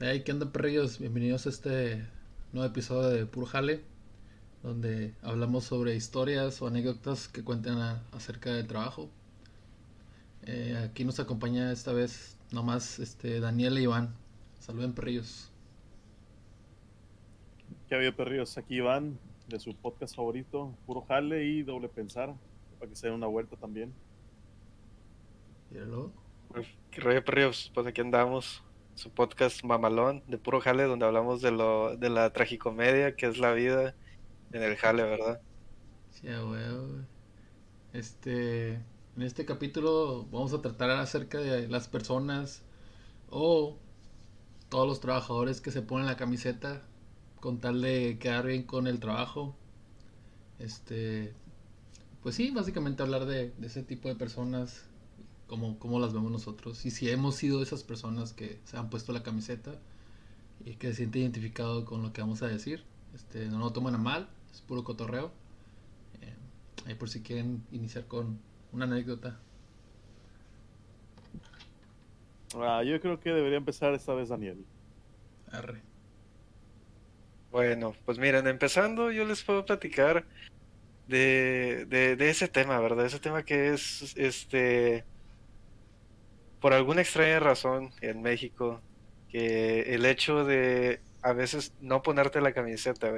Hey, ¿qué onda, perrillos? Bienvenidos a este nuevo episodio de Puro Jale, donde hablamos sobre historias o anécdotas que cuentan a- acerca del trabajo. Eh, aquí nos acompaña esta vez nomás este, Daniel e Iván. Saluden, perrillos. ¿Qué había perrillos? Aquí Iván, de su podcast favorito, Puro Jale y Doble Pensar, para que se den una vuelta también. Míralo. Pues, ¿Qué rollo, perrillos? Pues aquí andamos. Su podcast mamalón de puro jale, donde hablamos de lo de la tragicomedia que es la vida en el jale, ¿verdad? Sí, a huevo. Este, en este capítulo vamos a tratar acerca de las personas o todos los trabajadores que se ponen la camiseta con tal de quedar bien con el trabajo. Este, pues sí, básicamente hablar de ese tipo de personas, como, como las vemos nosotros. Y si hemos sido esas personas que se han puesto la camiseta y que se sienten identificados con lo que vamos a decir. Este, no lo toman a mal, es puro cotorreo. Eh, ahí por si quieren iniciar con una anécdota. Ah, yo creo que debería empezar esta vez Daniel. Arre. Bueno, pues miren, empezando yo les puedo platicar de, de, de ese tema, ¿verdad? Ese tema que es, este, por alguna extraña razón en México, que el hecho de a veces no ponerte la camiseta,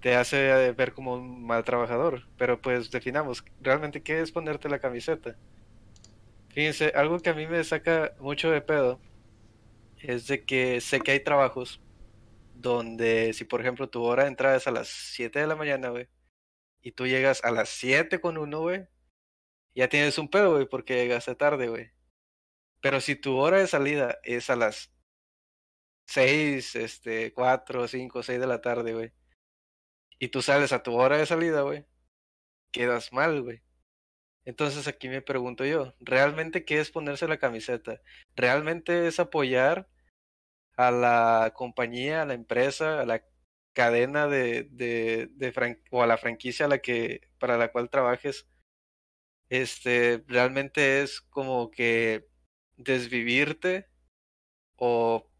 te hace ver como un mal trabajador. Pero pues definamos, ¿realmente qué es ponerte la camiseta? Fíjense, algo que a mí me saca mucho de pedo es de que sé que hay trabajos donde si por ejemplo tu hora de entrada es a las 7 de la mañana, güey, y tú llegas a las 7 con uno, güey, ya tienes un pedo, güey, porque llegaste tarde, güey. Pero si tu hora de salida es a las 6, este, 4, 5, 6 de la tarde, güey, y tú sales a tu hora de salida, güey, quedas mal, güey. Entonces aquí me pregunto yo, ¿realmente qué es ponerse la camiseta? ¿Realmente es apoyar a la compañía, a la empresa, a la cadena de, de, de o a la franquicia a la que, para la cual trabajes? Este, realmente es como que desvivirte o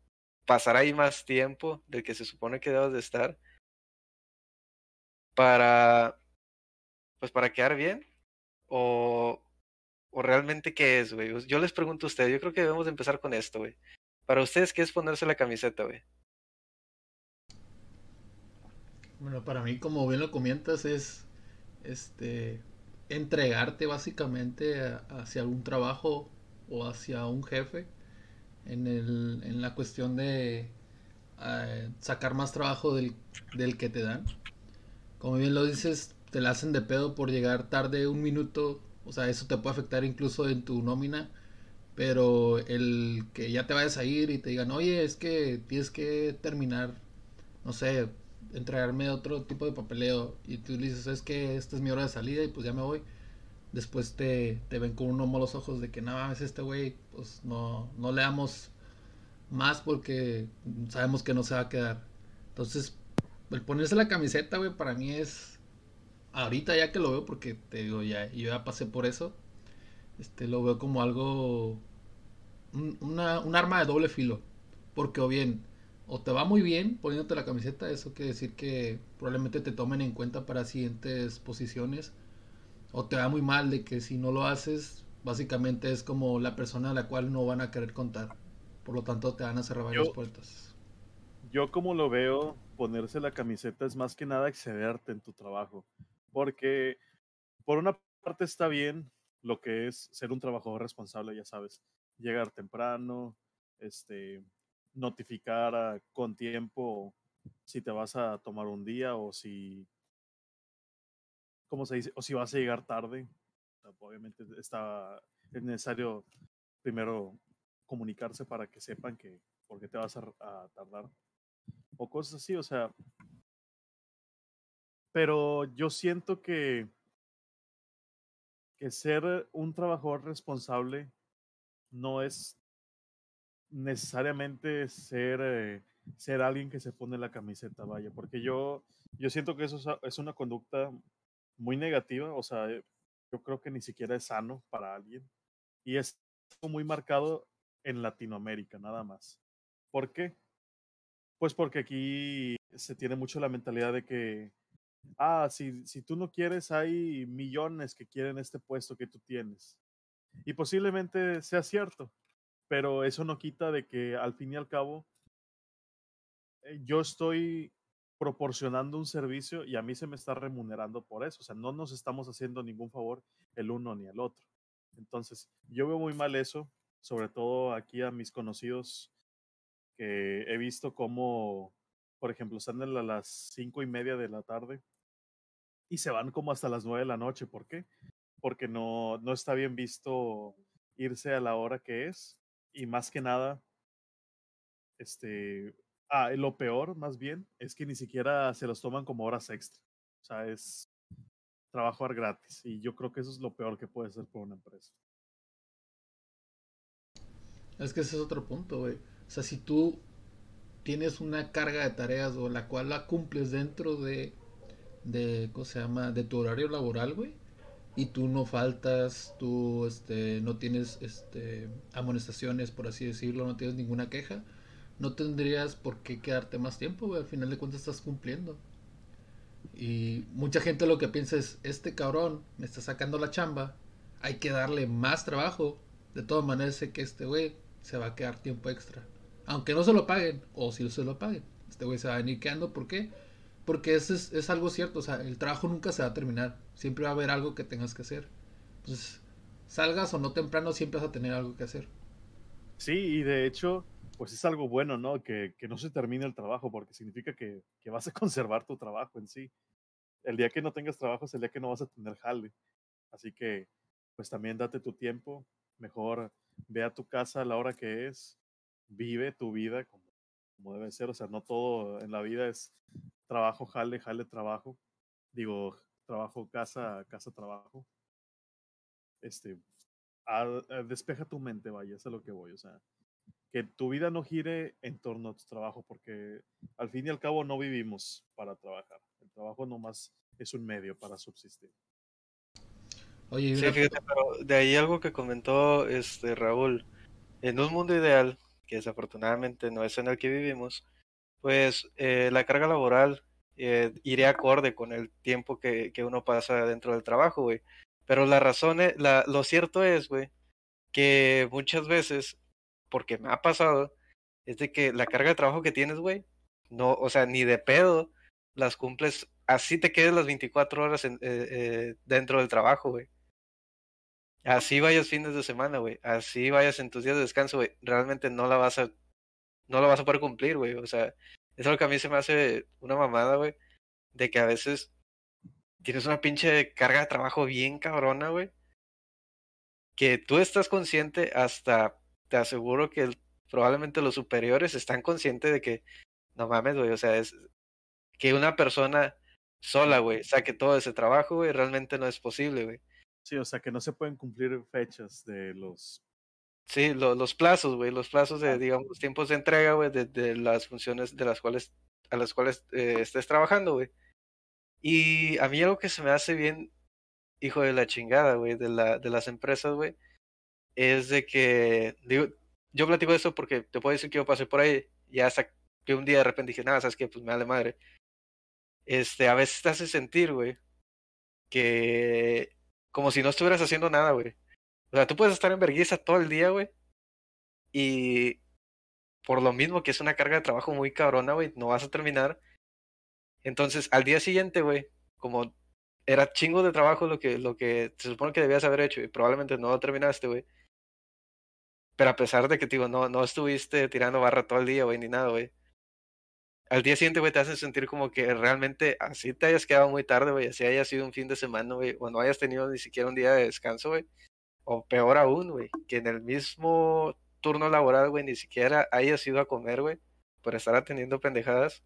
pasar ahí más tiempo del que se supone que debas de estar para, pues para quedar bien o, o realmente qué es, güey. Yo les pregunto a ustedes, yo creo que debemos de empezar con esto, güey. Para ustedes, ¿qué es ponerse la camiseta, güey? Bueno, para mí, como bien lo comentas, es este entregarte básicamente hacia algún trabajo o hacia un jefe en el, en la cuestión de eh, sacar más trabajo del, del que te dan. Como bien lo dices, te la hacen de pedo por llegar tarde un minuto, o sea, eso te puede afectar incluso en tu nómina, pero el que ya te vayas a ir y te digan, oye, es que tienes que terminar, no sé, entregarme otro tipo de papeleo y tú le dices, es que esta es mi hora de salida y pues ya me voy. Después te, te ven con unos malos ojos de que nada más este güey, pues no, no le damos más porque sabemos que no se va a quedar. Entonces, el ponerse la camiseta, güey, para mí es ahorita ya que lo veo porque te digo, ya yo ya pasé por eso. Este lo veo como algo un, una, un arma de doble filo, porque o bien o te va muy bien poniéndote la camiseta, eso quiere decir que probablemente te tomen en cuenta para siguientes posiciones, o te va muy mal de que si no lo haces, básicamente es como la persona a la cual no van a querer contar. Por lo tanto, te van a cerrar varias Yo- puertas. Yo como lo veo, ponerse la camiseta es más que nada excederte en tu trabajo. Porque por una parte está bien lo que es ser un trabajador responsable, ya sabes, llegar temprano, este, notificar con tiempo si te vas a tomar un día o si, ¿cómo se dice? O si vas a llegar tarde. Sea, Obviamente está, es necesario primero comunicarse para que sepan que por qué te vas a, a tardar o cosas así, o sea. Pero yo siento que, que ser un trabajador responsable no es necesariamente ser, eh, ser alguien que se pone la camiseta, vaya, porque yo, yo siento que eso es, una conducta muy negativa, o sea, eh, yo creo que ni siquiera es sano para alguien y es muy marcado en Latinoamérica, nada más. ¿Por qué? Pues porque aquí se tiene mucho la mentalidad de que, ah, si, si tú no quieres, hay millones que quieren este puesto que tú tienes. Y posiblemente sea cierto, pero eso no quita de que al fin y al cabo eh, yo estoy proporcionando un servicio y a mí se me está remunerando por eso. O sea, no nos estamos haciendo ningún favor el uno ni el otro. Entonces, yo veo muy mal eso, sobre todo aquí a mis conocidos que he visto como, por ejemplo, están a las cinco y media de la tarde y se van como hasta las nueve de la noche. ¿Por qué? Porque no, no está bien visto irse a la hora que es y más que nada, este, ah, lo peor más bien es que ni siquiera se los toman como horas extra. O sea, es trabajar gratis y yo creo que eso es lo peor que puede ser por una empresa. Es que ese es otro punto, güey. O sea, si tú tienes una carga de tareas o la cual la cumples dentro de, de ¿cómo se llama? De tu horario laboral, güey. Y tú no faltas, tú este, no tienes este, amonestaciones, por así decirlo, no tienes ninguna queja, no tendrías por qué quedarte más tiempo, güey. Al final de cuentas estás cumpliendo. Y mucha gente lo que piensa es, este cabrón me está sacando la chamba, hay que darle más trabajo. De todas maneras sé que este güey se va a quedar tiempo extra. Aunque no se lo paguen, o si se lo paguen. Este güey se va a venir quedando, ¿por qué? Porque eso es, algo cierto, o sea, el trabajo nunca se va a terminar. Siempre va a haber algo que tengas que hacer. Entonces, salgas o no temprano, siempre vas a tener algo que hacer. Sí, y de hecho, pues es algo bueno, ¿no? Que, que no se termine el trabajo, porque significa que, que, vas a conservar tu trabajo en sí. El día que no tengas trabajo es el día que no vas a tener jale. Así que, pues también date tu tiempo. Mejor ve a tu casa a la hora que es. Vive tu vida como, como debe ser. O sea, no todo en la vida es trabajo, jale, jale, trabajo. Digo, trabajo, casa, casa, trabajo. Este, a, a, despeja tu mente, vaya, es a lo que voy. O sea, que tu vida no gire en torno a tu trabajo, porque al fin y al cabo no vivimos para trabajar. El trabajo nomás es un medio para subsistir. Oye, sí, fíjate, pero de ahí algo que comentó este Raúl, en un mundo ideal, que desafortunadamente no es en el que vivimos, pues eh, la carga laboral eh, iría acorde con el tiempo que, que, uno pasa dentro del trabajo, güey. Pero la razón, es, la, lo cierto es, güey, que muchas veces porque me ha pasado, es de que la carga de trabajo que tienes, güey, no, o sea, ni de pedo las cumples, así te quedes las 24 horas en, eh, eh, dentro del trabajo, güey. Así vayas fines de semana, güey. Así vayas en tus días de descanso, güey. Realmente no la vas a, no la vas a poder cumplir, güey. O sea, es lo que a mí se me hace una mamada, güey. De que a veces tienes una pinche carga de trabajo bien cabrona, güey. Que tú estás consciente hasta te aseguro que probablemente los superiores están conscientes de que, no mames, güey, o sea, es que una persona sola, güey, saque todo ese trabajo, güey, realmente no es posible, güey. Sí, o sea, que no se pueden cumplir fechas de los... Sí, lo, los plazos, güey, los plazos de, digamos, tiempos de entrega, güey, de, de, las funciones de las cuales, a las cuales eh, estés trabajando, güey. Y a mí algo que se me hace bien, hijo de la chingada, güey, de, la, de las empresas, güey, es de que, digo, yo platico esto porque te puedo decir que yo pasé por ahí y hasta que un día de repente dije, nada, ¿sabes qué? Pues me da de madre. Este, a veces te hace sentir, güey, que como si no estuvieras haciendo nada, güey. O sea, tú puedes estar en vergüenza todo el día, güey, y por lo mismo que es una carga de trabajo muy cabrona, güey, no vas a terminar. Entonces, al día siguiente, güey, como era chingo de trabajo lo que, lo que se supone que debías haber hecho y probablemente no lo terminaste, güey pero a pesar de que, digo, no, no estuviste tirando barra todo el día, güey, ni nada, güey. Al día siguiente, güey, te hace sentir como que realmente así te hayas quedado muy tarde, güey, así haya sido un fin de semana, güey, o no hayas tenido ni siquiera un día de descanso, güey. O peor aún, güey, que en el mismo turno laboral, güey, ni siquiera hayas ido a comer, güey, por estar atendiendo pendejadas.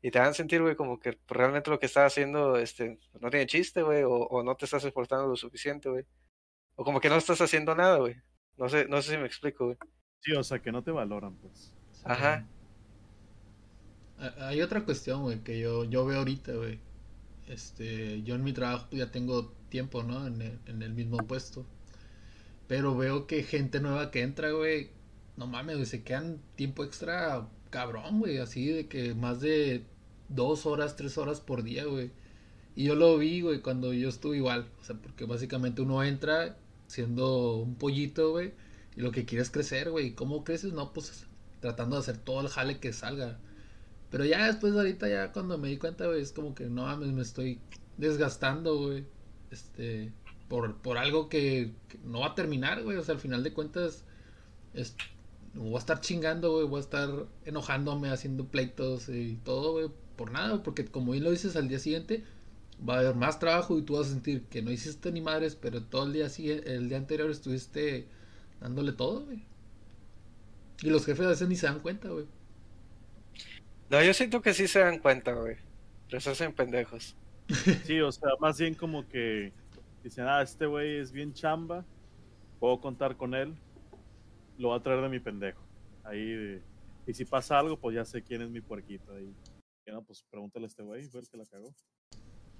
Y te a sentir, güey, como que realmente lo que estás haciendo, este, no tiene chiste, güey, o, o no te estás esforzando lo suficiente, güey. O como que no estás haciendo nada, güey. No sé, no sé si me explico, güey. Sí, o sea, que no te valoran, pues. Ajá. Hay otra cuestión, güey, que yo, yo veo ahorita, güey. Este, yo en mi trabajo ya tengo tiempo, ¿no? En el, mismo puesto. Pero veo que gente nueva que entra, güey, no mames, güey, se quedan tiempo extra cabrón, güey, así de que más de dos horas, tres horas por día, güey. Y yo lo vi, güey, cuando yo estuve igual. O sea, porque básicamente uno entra siendo un pollito, güey, y lo que quiere es crecer, güey. ¿Cómo creces? No, pues tratando de hacer todo el jale que salga. Pero ya después de ahorita, ya cuando me di cuenta, güey, es como que no mames, me estoy desgastando, güey. Este, por, por algo que, no va a terminar, güey. O sea, al final de cuentas, es, voy a estar chingando, güey, voy a estar enojándome, haciendo pleitos y todo, güey, por nada, porque como bien lo dices al día siguiente, va a haber más trabajo y tú vas a sentir que no hiciste ni madres, pero todo el día el día anterior estuviste dándole todo, güey. Y los jefes a veces ni se dan cuenta, güey. No, yo siento que sí se dan cuenta, güey. Pero se hacen pendejos. Sí, o sea, más bien como que dicen, ah, este güey es bien chamba, puedo contar con él, lo voy a traer de mi pendejo. Ahí, y si pasa algo, pues ya sé quién es mi puerquito. Ahí, no, pues pregúntale a este güey, fue el que la cagó.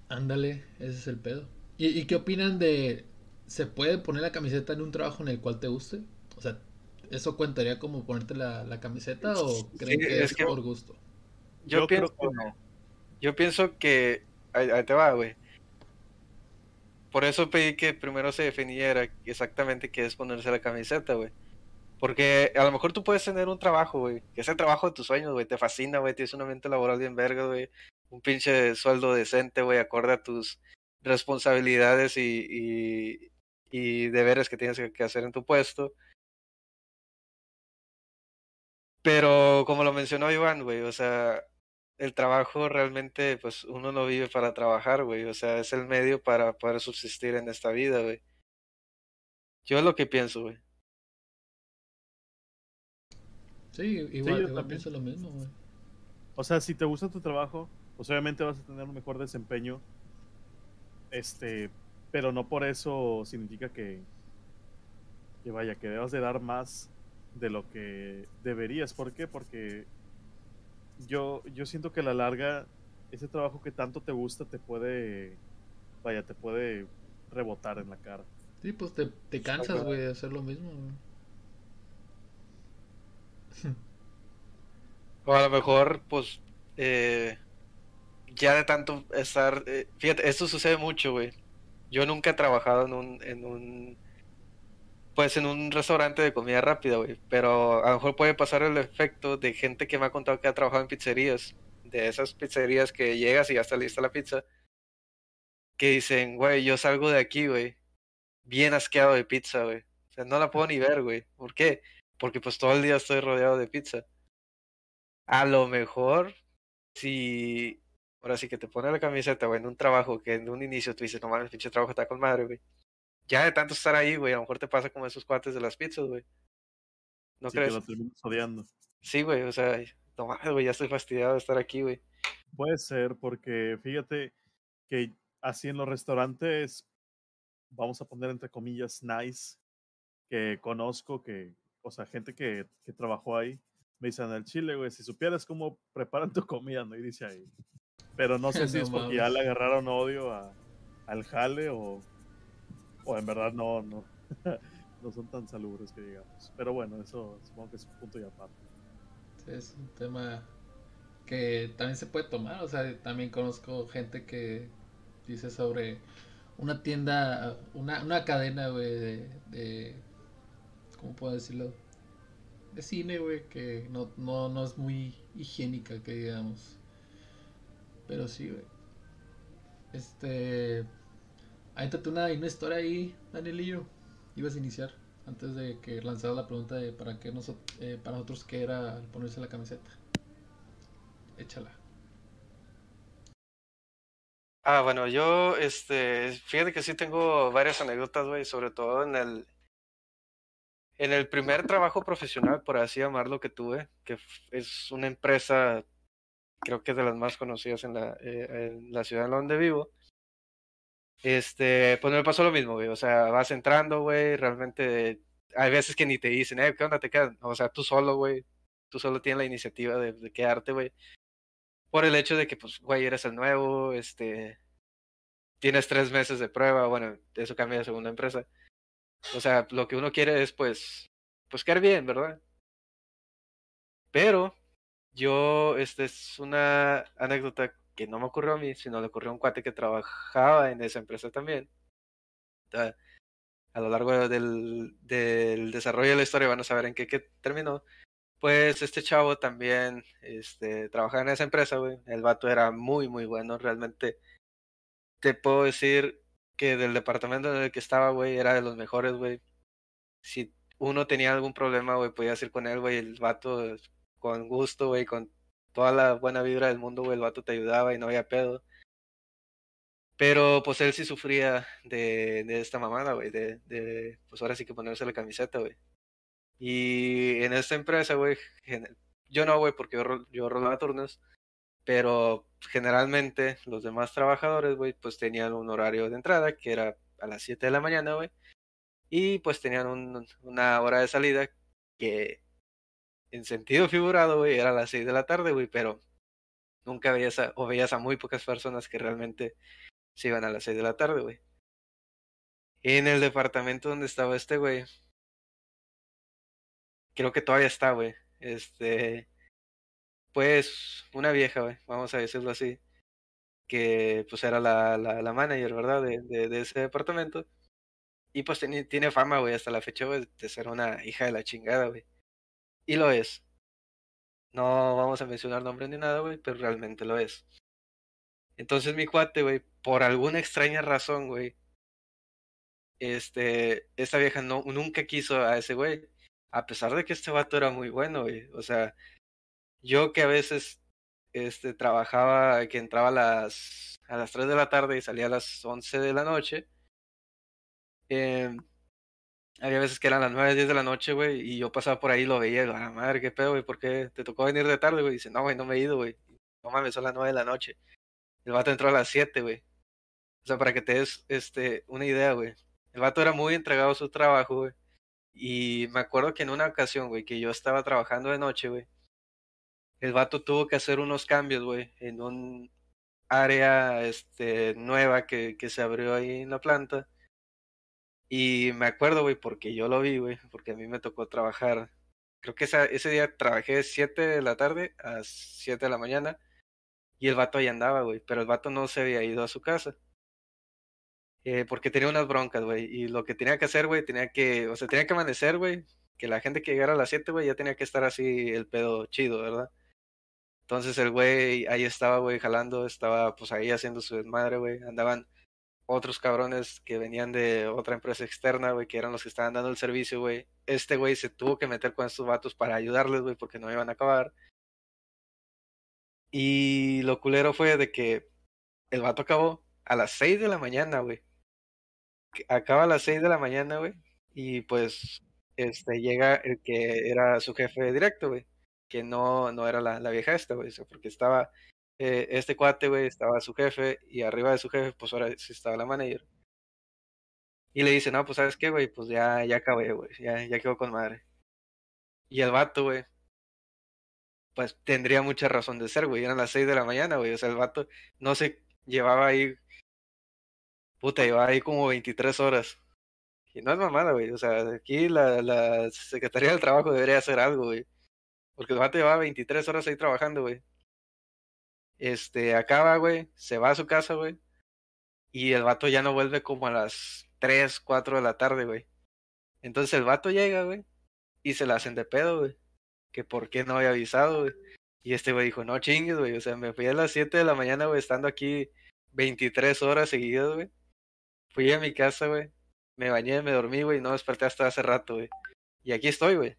Ándale, ese es el pedo. ¿Y, ¿Y, qué opinan de... ¿Se puede poner la camiseta en un trabajo en el cual te guste? O sea, ¿eso cuentaría como ponerte la, la camiseta o creen Sí, que es es, que- por gusto? Yo, Yo pienso, creo que no. yo pienso que. Ahí, ahí te va, güey. Por eso pedí que primero se definiera exactamente qué es ponerse la camiseta, güey. Porque a lo mejor tú puedes tener un trabajo, güey. Que es el trabajo de tus sueños, güey. Te fascina, güey. Tienes un ambiente laboral bien verga, güey. Un pinche sueldo decente, güey. Acorde a tus responsabilidades y, y, y deberes que tienes que- que hacer en tu puesto. Pero como lo mencionó Iván, güey, o sea, el trabajo realmente, pues uno no vive para trabajar, güey, o sea, es el medio para poder subsistir en esta vida, güey. Yo es lo que pienso, güey. Sí, igual, yo igual también. pienso lo mismo, güey. O sea, si te gusta tu trabajo, pues obviamente vas a tener un mejor desempeño. Este, pero no por eso significa que, que vaya, que debas de dar más de lo que deberías. ¿Por qué? Porque yo, yo siento que a la larga, ese trabajo que tanto te gusta te puede, vaya, te puede rebotar en la cara. Sí, pues te, te cansas, güey, de hacer lo mismo. O a lo mejor, pues, eh, ya de tanto estar, eh, fíjate, esto sucede mucho, güey. Yo nunca he trabajado en un, en un, pues, en un restaurante de comida rápida, güey. Pero a lo mejor puede pasar el efecto de gente que me ha contado que ha trabajado en pizzerías, de esas pizzerías que llegas y ya está lista la pizza, que dicen, güey, yo salgo de aquí, güey, bien asqueado de pizza, güey. O sea, no la puedo ni ver, güey. ¿Por qué? Porque pues todo el día estoy rodeado de pizza. A lo mejor, si ahora sí que te pone la camiseta, güey, en un trabajo que en un inicio tú dices, no mames, pinche trabajo está con madre, güey. Ya de tanto estar ahí, güey, a lo mejor te pasa como esos cuates de las pizzas, güey. ¿No Así crees? que lo terminas odiando. Sí, güey, o sea, no mames, güey, ya estoy fastidiado de estar aquí, güey. Puede ser, porque fíjate que así en los restaurantes, vamos a poner entre comillas, nice, que conozco, que, o sea, gente que, que trabajó ahí, me dicen el chile, güey, si supieras cómo preparan tu comida, ¿no? Y dice ahí. Pero no sé si No es porque ya le agarraron odio a, al jale o, o en verdad no, no, no son tan salubres que digamos. Pero bueno, eso supongo que es un punto y aparte. Sí, es un tema que también se puede tomar. O sea, también conozco gente que dice sobre una tienda, una, una cadena, güey, de, de- ¿Cómo puedo decirlo? De cine, güey, que no, no, no es muy higiénica, que digamos. Pero sí, güey. Este. Avéntate una, una historia ahí, Danielillo. Ibas a iniciar antes de que lanzara la pregunta de para qué noso- eh, para nosotros qué era ponerse la camiseta. Échala. Ah, bueno, yo, este, fíjate que sí tengo varias anécdotas, güey, sobre todo en el, en el primer trabajo profesional, por así llamarlo, que tuve, que es una empresa, creo que es de las más conocidas en la, eh, en la ciudad en donde vivo. Este, pues me pasó lo mismo, güey, o sea, vas entrando, güey, realmente hay veces que ni te dicen, eh, ¿qué onda te quedas? O sea, tú solo, güey, tú solo tienes la iniciativa de, quedarte, güey por el hecho de que, pues, güey, eres el nuevo, este, tienes tres meses de prueba, bueno, eso cambia de segunda empresa. O sea, lo que uno quiere es, pues, pues, quedar bien, ¿verdad? Pero yo, esta es una anécdota que no me ocurrió a mí, sino le ocurrió a un cuate que trabajaba en esa empresa también. a lo largo del, desarrollo de la historia van a saber en qué, terminó. Pues este chavo también este, trabajaba en esa empresa, güey. El vato era muy, muy bueno. Realmente te puedo decir que del departamento en el que estaba, güey, era de los mejores, güey. Si uno tenía algún problema, güey, podías ir con él, güey. El vato, con gusto, güey, con toda la buena vibra del mundo, güey, el vato te ayudaba y no había pedo. Pero pues él sí sufría de, de esta mamada, güey, de, de, pues ahora sí que ponerse la camiseta, güey. Y en esta empresa, güey, yo no, güey, porque yo, yo rolaba turnos, pero generalmente los demás trabajadores, güey, pues tenían un horario de entrada que era a las 7 de la mañana, güey, y pues tenían un, una hora de salida que en sentido figurado, güey, era a las 6 de la tarde, güey, pero nunca veías a, o veías a muy pocas personas que realmente se iban a las 6 de la tarde, güey. En el departamento donde estaba este güey, creo que todavía está, güey. Este, pues, una vieja, güey, vamos a decirlo así, que pues era la, la, la manager, ¿verdad? De, de, de, ese departamento. Y pues tiene, tiene fama, güey, hasta la fecha, güey, de ser una hija de la chingada, güey. Y lo es. No vamos a mencionar nombre ni nada, güey, pero realmente lo es. Entonces mi cuate, güey, por alguna extraña razón, güey, este, esta vieja no, nunca quiso a ese güey a pesar de que este vato era muy bueno, güey. O sea, yo que a veces este, trabajaba, que entraba a las, a las 3 de la tarde y salía a las 11 de la noche, eh, había veces que eran las 9, 10 de la noche, güey, y yo pasaba por ahí y lo veía, y, ah, madre, qué pedo, güey, ¿por qué te tocó venir de tarde, güey? Dice, no, güey, no me he ido, güey. No mames, son las 9 de la noche. El vato entró a las 7, güey. O sea, para que te des este, una idea, güey. El vato era muy entregado a su trabajo, güey. Y me acuerdo que en una ocasión, güey, que yo estaba trabajando de noche, güey, el vato tuvo que hacer unos cambios, güey, en un área este, nueva que, que se abrió ahí en la planta. Y me acuerdo, güey, porque yo lo vi, güey, porque a mí me tocó trabajar. Creo que esa, ese día trabajé de 7 de la tarde a 7 de la mañana. Y el vato ahí andaba, güey, pero el vato no se había ido a su casa. Eh, porque tenía unas broncas, güey. Y lo que tenía que hacer, güey, tenía que, o sea, tenía que amanecer, güey. Que la gente que llegara a las 7, güey, ya tenía que estar así el pedo chido, ¿verdad? Entonces el güey ahí estaba, güey, jalando, estaba pues ahí haciendo su desmadre, güey. Andaban otros cabrones que venían de otra empresa externa, güey, que eran los que estaban dando el servicio, güey. Este güey se tuvo que meter con estos vatos para ayudarles, güey, porque no iban a acabar. Y lo culero fue de que el vato acabó a las 6 de la mañana, güey acaba a las 6 de la mañana, güey, y pues este llega el que era su jefe directo, güey, que no, no era la, la vieja esta, güey, porque estaba eh, este cuate, güey, estaba su jefe y arriba de su jefe, pues ahora sí estaba la manager. Y le dice, no, pues sabes qué, güey, pues ya, ya acabé, güey, ya, ya quedó con madre. Y el vato, güey, pues tendría mucha razón de ser, güey, eran las 6 de la mañana, güey, o sea, el vato no se llevaba ahí Puta, lleva ahí como 23 horas. Y no es mamada, güey. O sea, aquí la, la Secretaría del Trabajo debería hacer algo, güey. Porque el vato lleva 23 horas ahí trabajando, güey. Este, acaba, güey, se va a su casa, güey. Y el vato ya no vuelve como a las 3, 4 de la tarde, güey. Entonces el vato llega, güey. Y se la hacen de pedo, güey. Que por qué no había avisado, güey. Y este güey dijo, no chingues, güey. O sea, me fui a las 7 de la mañana, güey, estando aquí 23 horas seguidas, güey. Fui a mi casa, güey. Me bañé, me dormí, güey. No desperté hasta hace rato, güey. Y aquí estoy, güey.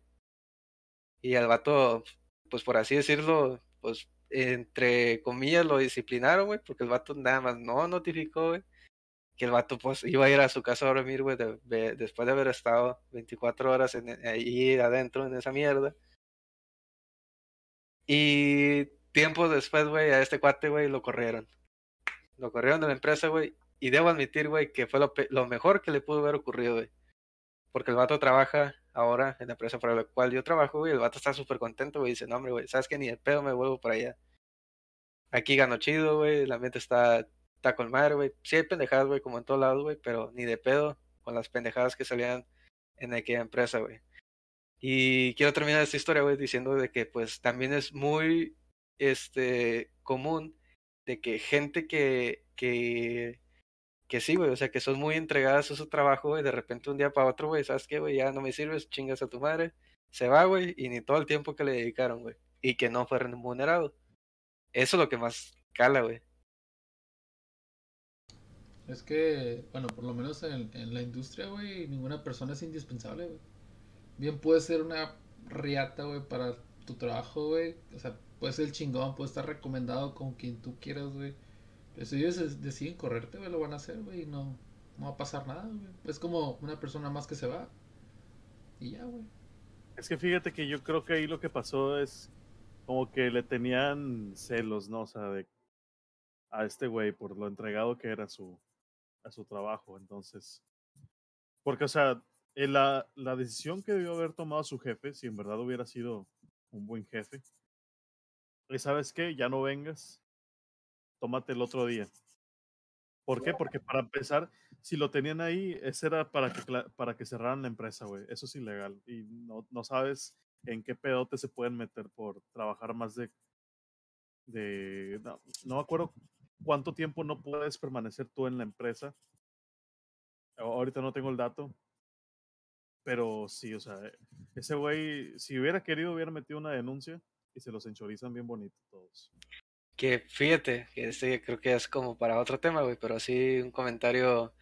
Y al vato, pues por así decirlo, pues entre comillas lo disciplinaron, güey. Porque el vato nada más no notificó, güey. Que el vato, pues, iba a ir a su casa a dormir, güey. después de haber estado 24 horas ahí adentro en esa mierda. Y tiempo después, güey, a este cuate, güey, lo corrieron. Lo corrieron de la empresa, güey. Y debo admitir, güey, que fue lo, lo, mejor que le pudo haber ocurrido, güey. Porque el vato trabaja ahora en la empresa para la cual yo trabajo, güey. El vato está súper contento, güey. Dice, no, hombre, güey, sabes que ni el pedo me vuelvo para allá. Aquí gano chido, güey. El ambiente está, está con madre, güey. Sí hay pendejadas, güey, como en todos lados, güey. Pero ni de pedo con las pendejadas que salían en aquella empresa, güey. Y quiero terminar esta historia, güey, diciendo de que pues también es muy este común de que gente que que que sí, güey, o sea, que son muy entregadas a su trabajo, y de repente un día para otro, güey, ¿sabes qué, güey? Ya no me sirves, chingas a tu madre, se va, güey, y ni todo el tiempo que le dedicaron, güey, y que no fue remunerado. Eso es lo que más cala, güey. Es que, bueno, por lo menos en, en la industria, güey, ninguna persona es indispensable, güey. Bien puede ser una riata, güey, para tu trabajo, güey. O sea, puede ser el chingón, puede estar recomendado con quien tú quieras, güey. Si ellos deciden correrte, güey, lo van a hacer, güey, y no, no va a pasar nada, güey. Es como una persona más que se va. Y ya, güey. Es que fíjate que yo creo que ahí lo que pasó es como que le tenían celos, ¿no? O sea, de, a este güey por lo entregado que era su, a su trabajo. Entonces, porque, o sea, la, la decisión que debió haber tomado su jefe, si en verdad hubiera sido un buen jefe, es, ¿sabes qué? Ya no vengas, tómate el otro día. ¿Por qué? Porque para empezar, si lo tenían ahí, ese era para que, para que cerraran la empresa, güey. Eso es ilegal. Y no, no sabes en qué pedote se pueden meter por trabajar más de... de no, no me acuerdo cuánto tiempo no puedes permanecer tú en la empresa. Ahorita no tengo el dato. Pero sí, o sea, ese güey, si hubiera querido, hubiera metido una denuncia y se los enchorizan bien bonito todos. Que fíjate, que este creo que es como para otro tema, güey, pero sí un comentario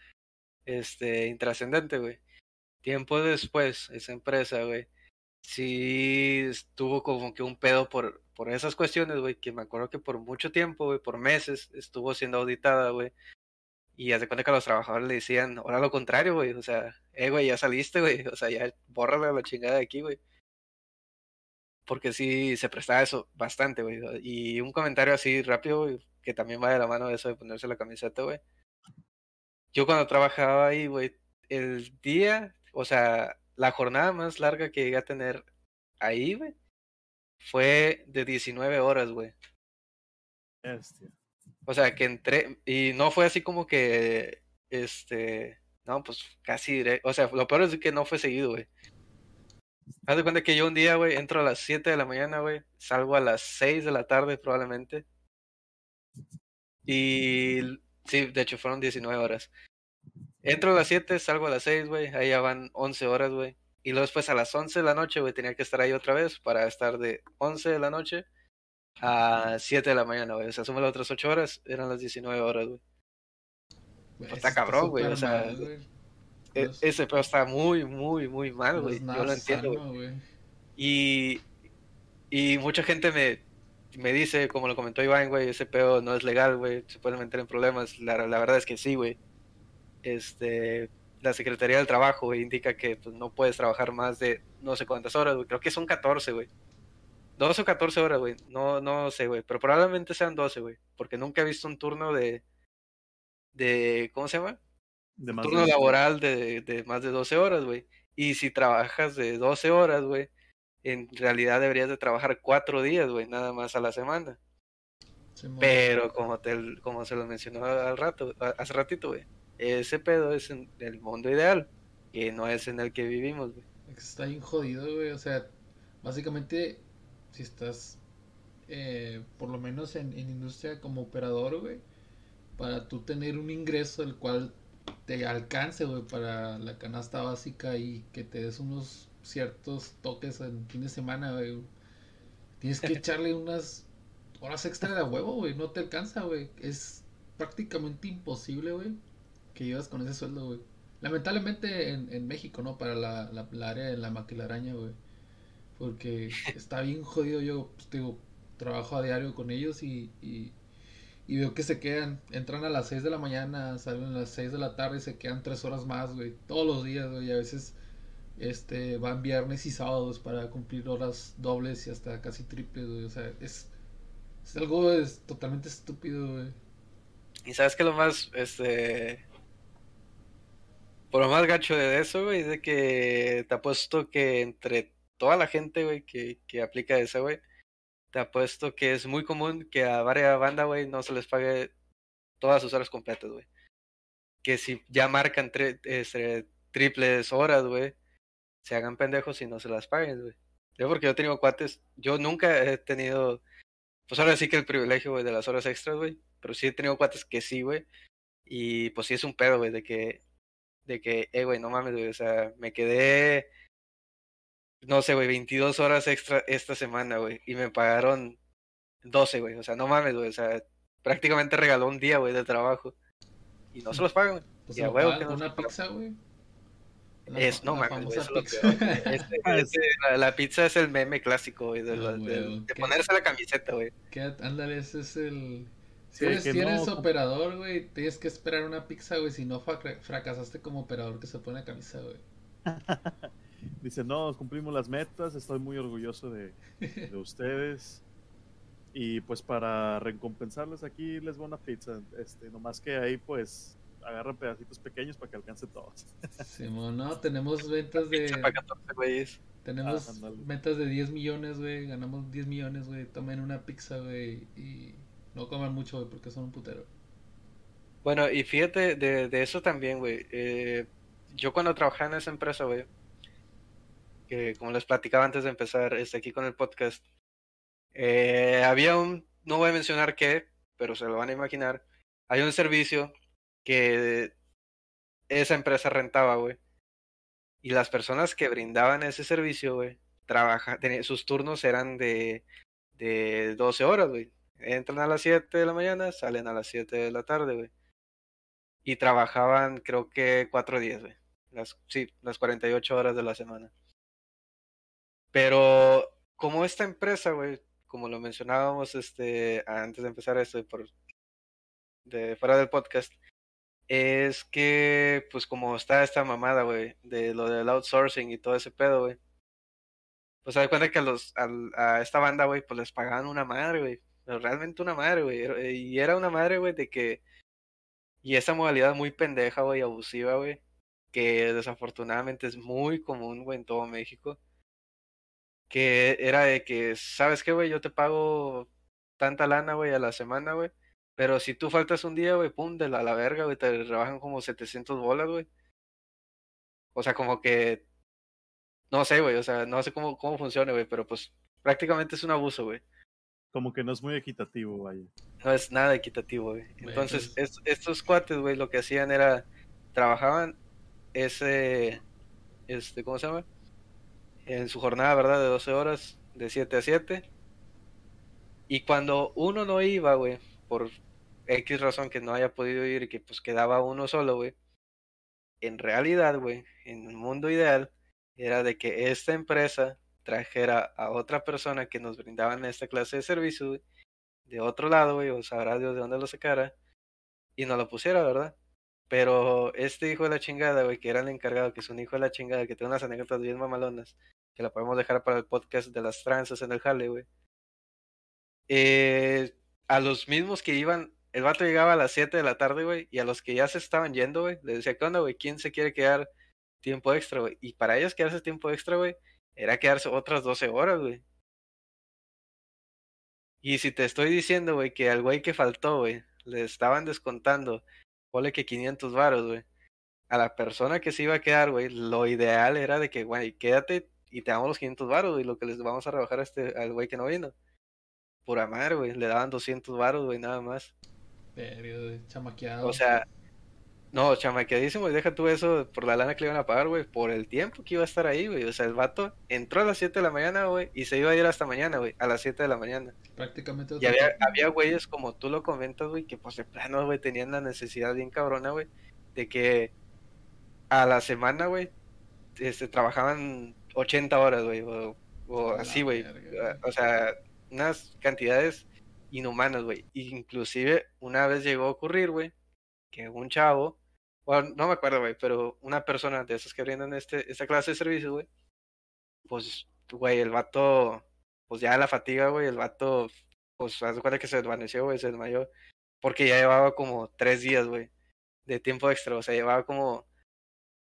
este intrascendente, güey. Tiempo después, esa empresa, güey, sí estuvo como que un pedo por, por esas cuestiones, güey, que me acuerdo que por mucho tiempo, güey, por meses, estuvo siendo auditada, güey. Y haz de cuenta que los trabajadores le decían, ahora lo contrario, güey, o sea, eh, güey, ya saliste, güey, o sea, ya bórrale a la chingada de aquí, güey. Porque sí se prestaba eso bastante, güey. Y un comentario así rápido, que también va de la mano de eso de ponerse la camiseta, güey. Yo cuando trabajaba ahí, güey, el día, o sea, la jornada más larga que llegué a tener ahí, güey, fue de 19 horas, güey. Hostia. O sea, que entré, y no fue así como que, este, no, pues casi directo. O sea, lo peor es que no fue seguido, güey. Haz de cuenta que yo un día, güey, entro a las 7 de la mañana, güey, salgo a las 6 de la tarde probablemente. Y sí, de hecho fueron 19 horas. Entro a las 7, salgo a las 6, güey, ahí ya van 11 horas, güey. Y luego después a las 11 de la noche, güey, tenía que estar ahí otra vez para estar de 11 de la noche a 7 de la mañana, güey. O sea, sume las otras 8 horas, eran las 19 horas, güey. Güey, Está eso cabrón, güey, o sea, mal. E- Ese pedo está muy, muy, muy mal, güey. Yo lo entiendo, güey. Y, y mucha gente me, me dice, como lo comentó Iván, güey, ese pedo no es legal, güey, se pueden meter en problemas. La, la verdad es que sí, güey. Este, la Secretaría del Trabajo, güey, indica que pues, no puedes trabajar más de no sé cuántas horas, güey. Creo que son 14, güey. 12 o 14 horas, güey. No, no sé, güey. Pero probablemente sean 12, güey. Porque nunca he visto un turno de... de ¿Cómo se llama? De más de turno doce. laboral de, de más de 12 horas, güey. Y si trabajas de 12 horas, güey, en realidad deberías de trabajar cuatro días, güey, nada más a la semana. Pero como te, como se lo mencionó al rato, a- hace ratito, güey, ese pedo es en el mundo ideal, que no es en el que vivimos, güey. Está bien jodido, güey. O sea, básicamente, si estás, eh, por lo menos en, en industria como operador, güey, para tú tener un ingreso el cual te alcance, güey, para la canasta básica y que te des unos ciertos toques en fin de semana, güey. Tienes que echarle unas horas extra de huevo, güey. No te alcanza, güey. Es prácticamente imposible, güey, que llevas con ese sueldo, güey. Lamentablemente en, en México, ¿no? Para la, la, la área de la maquilaraña, güey. Porque está bien jodido. Yo, pues, digo, trabajo a diario con ellos y, y, y veo que se quedan. Entran a las 6 de la mañana, salen a las 6 de la tarde y se quedan 3 horas más, güey. Todos los días, güey. A veces este, van viernes y sábados para cumplir horas dobles y hasta casi triples, güey. O sea, es, es algo es totalmente estúpido, güey. Y sabes que lo más, este... Por lo más gacho de eso, güey, es de que te apuesto que entre toda la gente, güey, que, que aplica eso, güey, te apuesto que es muy común que a varias bandas, güey, no se les pague todas sus horas completas, güey. Que si ya marcan tre- este, triples horas, güey, se hagan pendejos y no se las paguen, güey. Yo porque yo he tenido cuates, yo nunca he tenido, pues ahora sí que el privilegio, güey, de las horas extras, güey, pero sí he tenido cuates que sí, güey, y pues sí es un pedo, güey, de que, de que, eh, güey, no mames, güey, o sea, me quedé, no sé, güey, 22 horas extra esta semana, güey, y me pagaron 12, güey, o sea, no mames, güey, o sea, prácticamente regaló un día, güey, de trabajo, y no se los pagan, güey. Pues a huevo que no una pizza, güey. La Es, no la mames, es lo peor. Este- este- la, la pizza es el meme clásico, güey, de, Ah, ponerse la camiseta, güey. Que, ándale, ese es el... Si Sí, eres, si eres no- operador, güey, tienes que esperar una pizza, güey. Si no, fra- fracasaste como operador que se pone la camisa, güey. Dice, no, cumplimos las metas, estoy muy orgulloso de, de ustedes. Y pues para recompensarles aquí les voy una pizza. Este, nomás que ahí pues agarran pedacitos pequeños para que alcance todos. Simón, no, tenemos ventas de... Pizza para 14 güeyes. Tenemos Ah, metas de 10 millones, güey. Ganamos 10 millones, güey. Tomen una pizza, güey. Y no coman mucho, güey, porque son un putero. Bueno, y fíjate de, de eso también, güey. Eh, yo cuando trabajaba en esa empresa, güey, que como les platicaba antes de empezar este, aquí con el podcast, eh, había un, no voy a mencionar qué, pero se lo van a imaginar, hay un servicio que esa empresa rentaba, güey. Y las personas que brindaban ese servicio, güey, trabaja, sus turnos eran de, de 12 horas, güey. Entran a las 7 de la mañana, salen a las 7 de la tarde, güey. Y trabajaban, creo que cuatro días, güey. Las, sí, las 48 horas de la semana. Pero como esta empresa, güey, como lo mencionábamos este, antes de empezar esto, por, de fuera del podcast, es que, pues como está esta mamada, güey, de lo del outsourcing y todo ese pedo, güey. Pues se da cuenta que a, los, al- a esta banda, güey, pues les pagaban una madre, güey. Realmente una madre, güey. Y era una madre, güey, de que... Y esa modalidad muy pendeja, güey, abusiva, güey. Que desafortunadamente es muy común, güey, en todo México. Que era de que, ¿sabes qué, güey? Yo te pago tanta lana, güey, a la semana, güey. Pero si tú faltas un día, güey, pum, de la, la verga, güey, te rebajan como 700 bolas, güey. O sea, como que... No sé, güey, o sea, no sé cómo, cómo funciona, güey, pero pues prácticamente es un abuso, güey. Como que no es muy equitativo, vaya. No es nada equitativo, güey. Entonces, est- estos cuates, güey, lo que hacían era, trabajaban ese, este, ¿cómo se llama? En su jornada, ¿verdad? De 12 horas, de 7 a 7. Y cuando uno no iba, güey, por X razón que no haya podido ir y que pues quedaba uno solo, güey. En realidad, güey, en un mundo ideal, era de que esta empresa trajera a otra persona que nos brindaban esta clase de servicio, de otro lado, güey, o sabrá Dios de dónde lo sacara, y nos lo pusiera, ¿verdad? Pero este hijo de la chingada, güey, que era el encargado, que es un hijo de la chingada, que tiene unas anécdotas bien mamalonas, que la podemos dejar para el podcast de las tranzas en el jale, güey. Eh, a los mismos que iban, el vato llegaba a las 7 de la tarde, güey, y a los que ya se estaban yendo, güey, les decía, ¿qué onda, güey? ¿Quién se quiere quedar tiempo extra, güey? Y para ellos quedarse tiempo extra, güey, era quedarse otras 12 horas, güey. Y si te estoy diciendo, güey, que al güey que faltó, güey, le estaban descontando, ponle que 500 varos, güey. A la persona que se iba a quedar, güey, lo ideal era de que, güey, quédate y te damos los 500 varos, güey, lo que les vamos a rebajar a este, al güey que no vino. Pura madre, güey, le daban 200 varos, güey, nada más. Pero, chamaqueado. O sea, no, chamaqueadísimo, y deja tú eso por la lana que le iban a pagar, güey, por el tiempo que iba a estar ahí, güey. O sea, el vato entró a las 7 de la mañana, güey, y se iba a ir hasta mañana, güey, a las 7 de la mañana. prácticamente Y había, había güeyes como tú lo comentas, güey, que pues de plano, güey, tenían la necesidad bien cabrona, güey, de que a la semana, güey, este, trabajaban 80 horas, güey, o, o así, güey. O sea, unas cantidades inhumanas, güey. Inclusive una vez llegó a ocurrir, güey, que un chavo, no me acuerdo, güey, pero una persona de esas que brindan este, esta clase de servicios, güey, pues, güey, el vato, pues ya la fatiga, güey, el vato, pues, haz cuenta que se desvaneció, güey, se desmayó, porque ya llevaba como tres días, güey, de tiempo extra, o sea, llevaba como,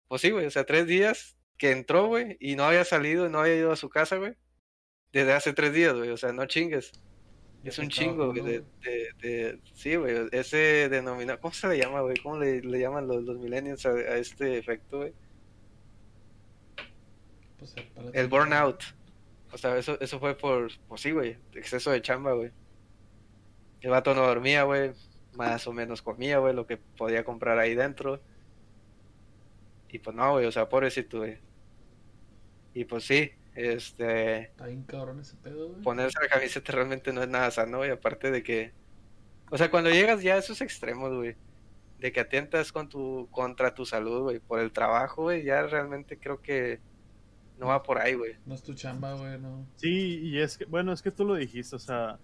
pues sí, güey, o sea, tres días que entró, güey, y no había salido, no había ido a su casa, güey, desde hace tres días, güey, o sea, no chingues. Es un chingo, güey, de, de, de- sí, güey, ese denominado, ¿cómo se le llama, güey? ¿Cómo le, le llaman los, los millennials a, a este efecto, güey? Pues, para el burnout. O sea, eso, eso fue por, pues sí, güey, exceso de chamba, güey. El vato no dormía, güey. Más o menos comía, güey, lo que podía comprar ahí dentro. Y pues no, güey, o sea, pobrecito, güey. Y pues sí, este... Está bien cabrón ese pedo, güey. Ponerse la camiseta realmente no es nada sano, güey. Aparte de que... O sea, cuando llegas ya a esos extremos, güey. De que atentas con tu, contra tu salud, güey. Por el trabajo, güey. Ya realmente creo que no va por ahí, güey. No es tu chamba, güey, no. Sí, y es que, bueno, es que tú lo dijiste, o sea,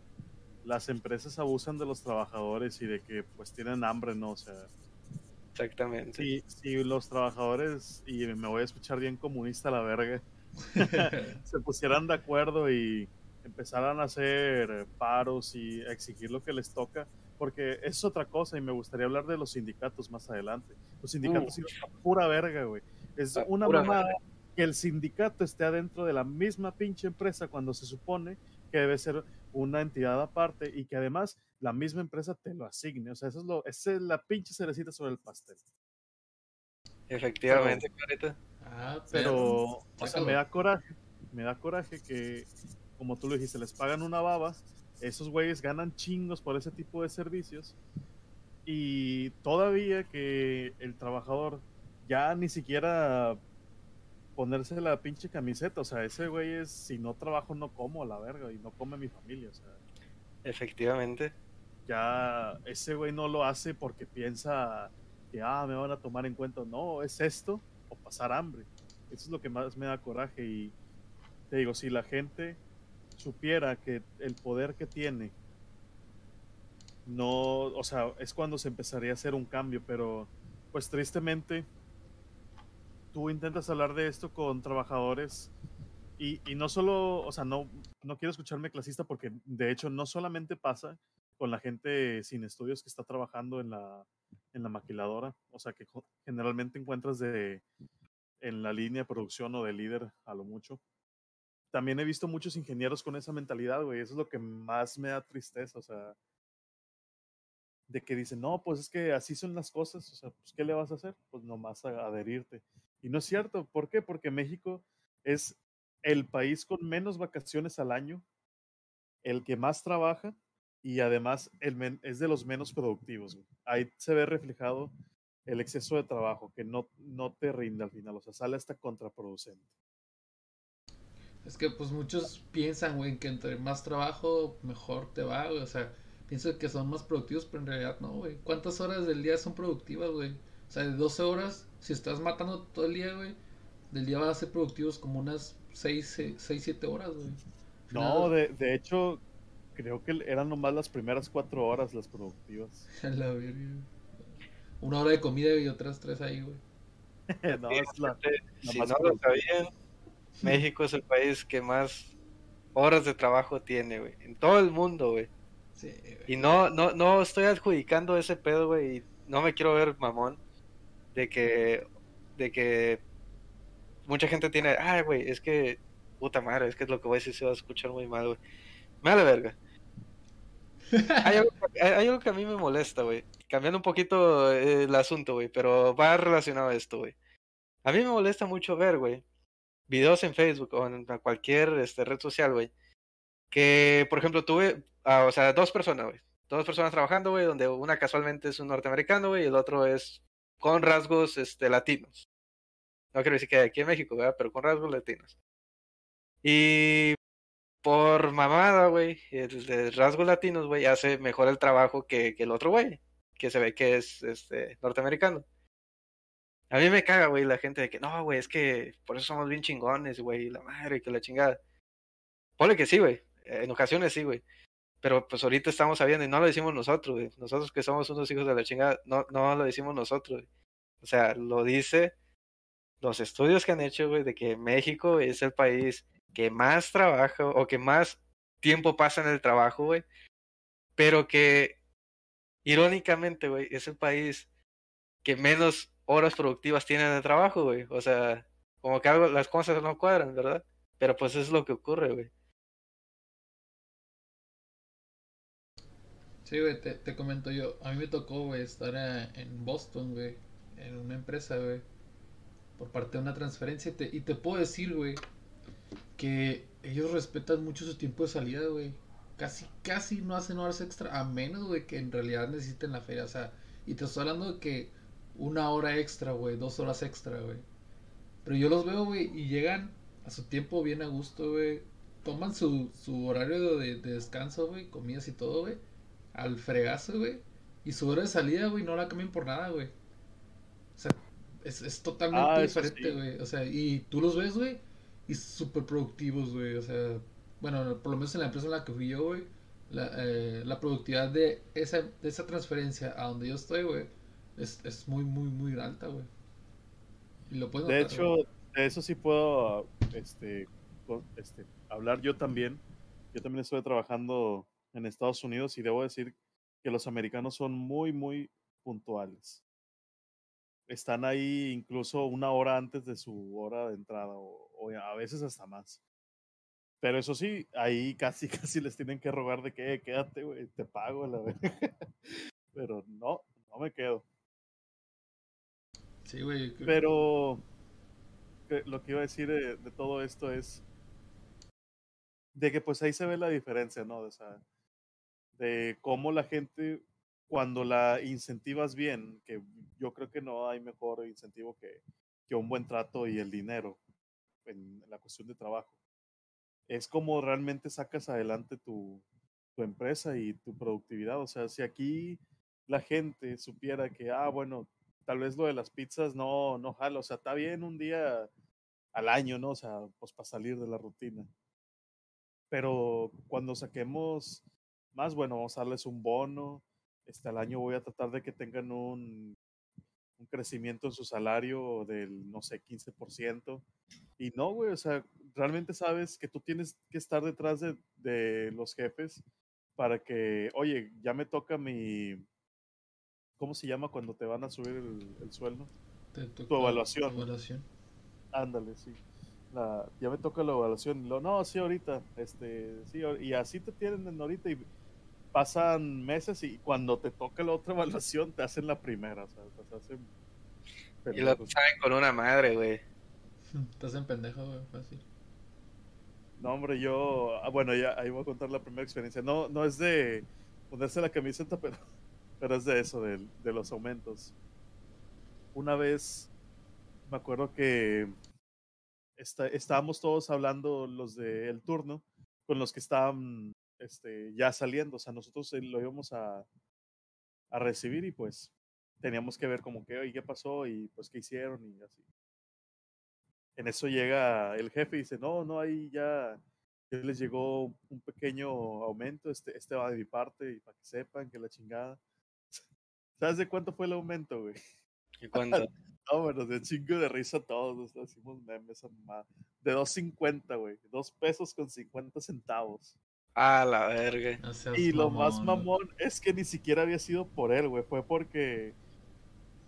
las empresas abusan de los trabajadores y de que pues tienen hambre, ¿no? O sea, Exactamente. si, si los trabajadores, y me voy a escuchar bien comunista a la verga, se pusieran de acuerdo y empezaran a hacer paros y a exigir lo que les toca, porque es otra cosa y me gustaría hablar de los sindicatos más adelante. Los sindicatos Uh. son pura verga, güey. Es Ah, una mamada que el sindicato esté adentro de la misma pinche empresa cuando se supone que debe ser una entidad aparte y que además la misma empresa te lo asigne. O sea, eso es lo, esa es la pinche cerecita sobre el pastel. Efectivamente, careta. Ah, Pero, o sea, me da coraje, me da coraje que, como tú lo dijiste, les pagan una baba, esos güeyes ganan chingos por ese tipo de servicios y todavía que el trabajador ya ni siquiera ponerse la pinche camiseta, o sea, ese güey es, si no trabajo no como a la verga y no come mi familia, o sea, Efectivamente. ya ese güey no lo hace porque piensa que, ah, me van a tomar en cuenta, no, es esto o pasar hambre. Eso es lo que más me da coraje y te digo, si la gente supiera que el poder que tiene no, o sea, es cuando se empezaría a hacer un cambio, pero pues tristemente tú intentas hablar de esto con trabajadores y, y no solo, o sea, no, no quiero escucharme clasista porque de hecho no solamente pasa con la gente sin estudios que está trabajando en la, en la maquiladora, o sea, que generalmente encuentras de, en la línea de producción o de líder a lo mucho. También he visto muchos ingenieros con esa mentalidad, güey, eso es lo que más me da tristeza, o sea, de que dicen, no, pues es que así son las cosas, o sea, pues ¿qué le vas a hacer? Pues nomás adherirte. Y no es cierto, ¿por qué? Porque México es el país con menos vacaciones al año, el que más trabaja y además el men- es de los menos productivos. güey. Ahí se ve reflejado el exceso de trabajo, que no, no te rinde al final, o sea, sale hasta contraproducente. Es que pues muchos piensan, güey, que entre más trabajo, mejor te va, güey. O sea, piensan que son más productivos, pero en realidad no, güey. ¿Cuántas horas del día son productivas, güey? O sea, de 12 horas, si estás matando todo el día, güey, del día vas a ser productivos como unas 6, 6 7 horas, güey. No, de, de hecho, creo que eran nomás las primeras cuatro horas las productivas. A la verga, güey. Una hora de comida y otras tres ahí, güey. no, es la, Fíjate, la si no lo sabían, México es el país que más horas de trabajo tiene, güey. En todo el mundo, güey. Sí, güey. Y no, no, no estoy adjudicando ese pedo, güey. Y no me quiero ver mamón. De que, de que mucha gente tiene, ay, güey, es que, puta madre, es que lo que voy a decir se va a escuchar muy mal, güey. Me da la verga. Hay algo, hay- algo que a mí me molesta, güey. Cambiando un poquito eh, el asunto, güey, pero va relacionado a esto, güey. A mí me molesta mucho ver, güey, videos en Facebook o en cualquier este, red social, güey. Que, por ejemplo, tuve, ah, o sea, dos personas, güey. Dos personas trabajando, güey, donde una casualmente es un norteamericano, güey, y el otro es con rasgos este, latinos. No quiero decir que aquí en México, ¿verdad? Pero con rasgos latinos. Y por mamada, güey, el rasgos latinos, güey, hace mejor el trabajo que, que el otro güey, que se ve que es este norteamericano. A mí me caga, güey, la gente de que, no, güey, es que por eso somos bien chingones, güey, la madre, que la chingada. Ponle que sí, güey, en ocasiones sí, güey. Pero pues ahorita estamos sabiendo y no lo decimos nosotros, güey. Nosotros que somos unos hijos de la chingada, no, no lo decimos nosotros, güey. O sea, lo dice los estudios que han hecho, güey, de que México es el país que más trabaja o que más tiempo pasa en el trabajo, güey. Pero que, irónicamente, güey, es el país que menos horas productivas tiene en el trabajo, güey. O sea, como que algo, las cosas no cuadran, ¿verdad? Pero pues es lo que ocurre, güey. Sí, güey, te, te comento yo. A mí me tocó, güey, estar eh, en Boston, güey, en una empresa, güey. Por parte de una transferencia. Y te, y te puedo decir, güey, que ellos respetan mucho su tiempo de salida, güey. Casi, casi no hacen horas extra, a menos, güey, que en realidad necesiten la feria. O sea, y te estoy hablando de que una hora extra, güey, dos horas extra, güey. Pero yo los veo, güey, y llegan a su tiempo bien a gusto, güey. Toman su, su horario de, de descanso, güey, comidas y todo, güey. Al fregazo, güey. Y su hora de salida, güey, no la cambian por nada, güey. Es, es totalmente Ah, diferente, sí. güey. O sea, y tú los ves, güey, y súper productivos, güey. O sea, bueno, por lo menos en la empresa en la que fui yo, güey, la, eh, la productividad de esa, de esa transferencia a donde yo estoy, güey, es, es muy, muy, muy alta, güey. Y lo puedes De notar, hecho, de eso sí puedo este, este, hablar yo también. Yo también estuve trabajando en Estados Unidos y debo decir que los americanos son muy, muy puntuales. Están ahí incluso una hora antes de su hora de entrada o, o a veces hasta más. Pero eso sí, ahí casi, casi les tienen que rogar de que "Eh, quédate, güey, te pago. La verga". Pero no, no me quedo. Sí, güey. que- Pero lo que iba a decir de, de todo esto es de que pues ahí se ve la diferencia, ¿no? O sea, de cómo la gente cuando la incentivas bien, que yo creo que no hay mejor incentivo que, que un buen trato y el dinero en la cuestión de trabajo. Es como realmente sacas adelante tu, tu empresa y tu productividad. O sea, si aquí la gente supiera que, ah, bueno, tal vez lo de las pizzas no, no jala, o sea, está bien un día al año, ¿no? O sea, pues para salir de la rutina. Pero cuando saquemos más, bueno, vamos a darles un bono, este al año voy a tratar de que tengan un, un crecimiento en su salario del, no sé, 15%. Y no, güey, o sea, realmente sabes que tú tienes que estar detrás de, de los jefes para que, oye, ya me toca mi, ¿cómo se llama cuando te van a subir el, el sueldo? tu evaluación. evaluación. Ándale, sí. La, ya me toca la evaluación. Lo, no, sí, ahorita. Este, sí, y así te tienen en ahorita y pasan meses y cuando te toca la otra evaluación te hacen la primera. O sea, te hacen Y lo saben con una madre, güey. Estás en pendejo, güey, fácil. No, hombre, yo, ah, bueno, ya ahí voy a contar la primera experiencia. No, no es de ponerse la camiseta, pero, pero es de eso, de, de los aumentos. Una vez, me acuerdo que está- estábamos todos hablando los del turno con los que estaban este, ya saliendo. O sea, nosotros eh, lo íbamos a, a recibir y pues teníamos que ver como que, oye, ¿qué pasó? Y pues qué hicieron y así. En eso llega el jefe y dice, no, no, ahí ya, les llegó un pequeño aumento, este, este va de mi parte y para que sepan que la chingada. ¿Sabes de cuánto fue el aumento, güey? ¿Y cuánto? No, bueno, de chingo de risa todos, sea, hicimos memes, mamada. De 2.50, güey, dos pesos con 50 centavos. Ah, la verga. No Y lo más mamón es que ni siquiera había sido por él, güey, fue porque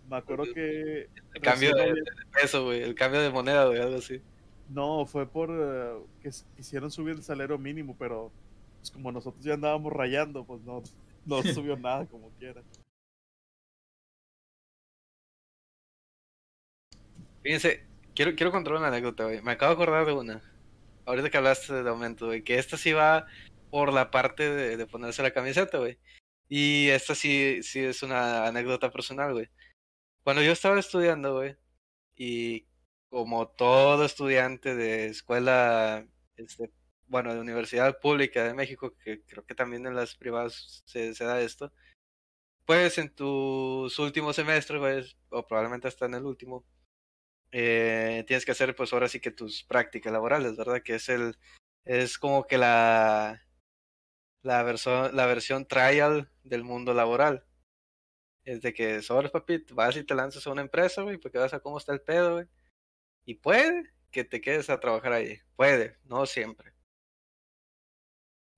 me acuerdo que... El cambio de, había- de peso, güey. El cambio de moneda, güey, algo así. No, fue por eh, que quisieron subir el salario mínimo, pero pues como nosotros ya andábamos rayando, pues no, no subió nada como quiera. Fíjense, quiero, quiero contar una anécdota, güey. Me acabo de acordar de una. Ahorita que hablaste del aumento, güey. Que esta sí va por la parte de, ponerse la camiseta, güey. Y esta sí, sí es una anécdota personal, güey. Cuando yo estaba estudiando, güey, y como todo estudiante de escuela, este, bueno, de universidad pública de México, que creo que también en las privadas se, se da esto, pues en tus últimos semestres, güey, o probablemente hasta en el último, eh, tienes que hacer pues ahora sí que tus prácticas laborales, ¿verdad? Que es el, es como que la, la versión, la versión trial del mundo laboral. Es de que sobres, papi, vas y te lanzas a una empresa, güey, porque vas a cómo está el pedo, güey. Y puede que te quedes a trabajar ahí. Puede, no siempre.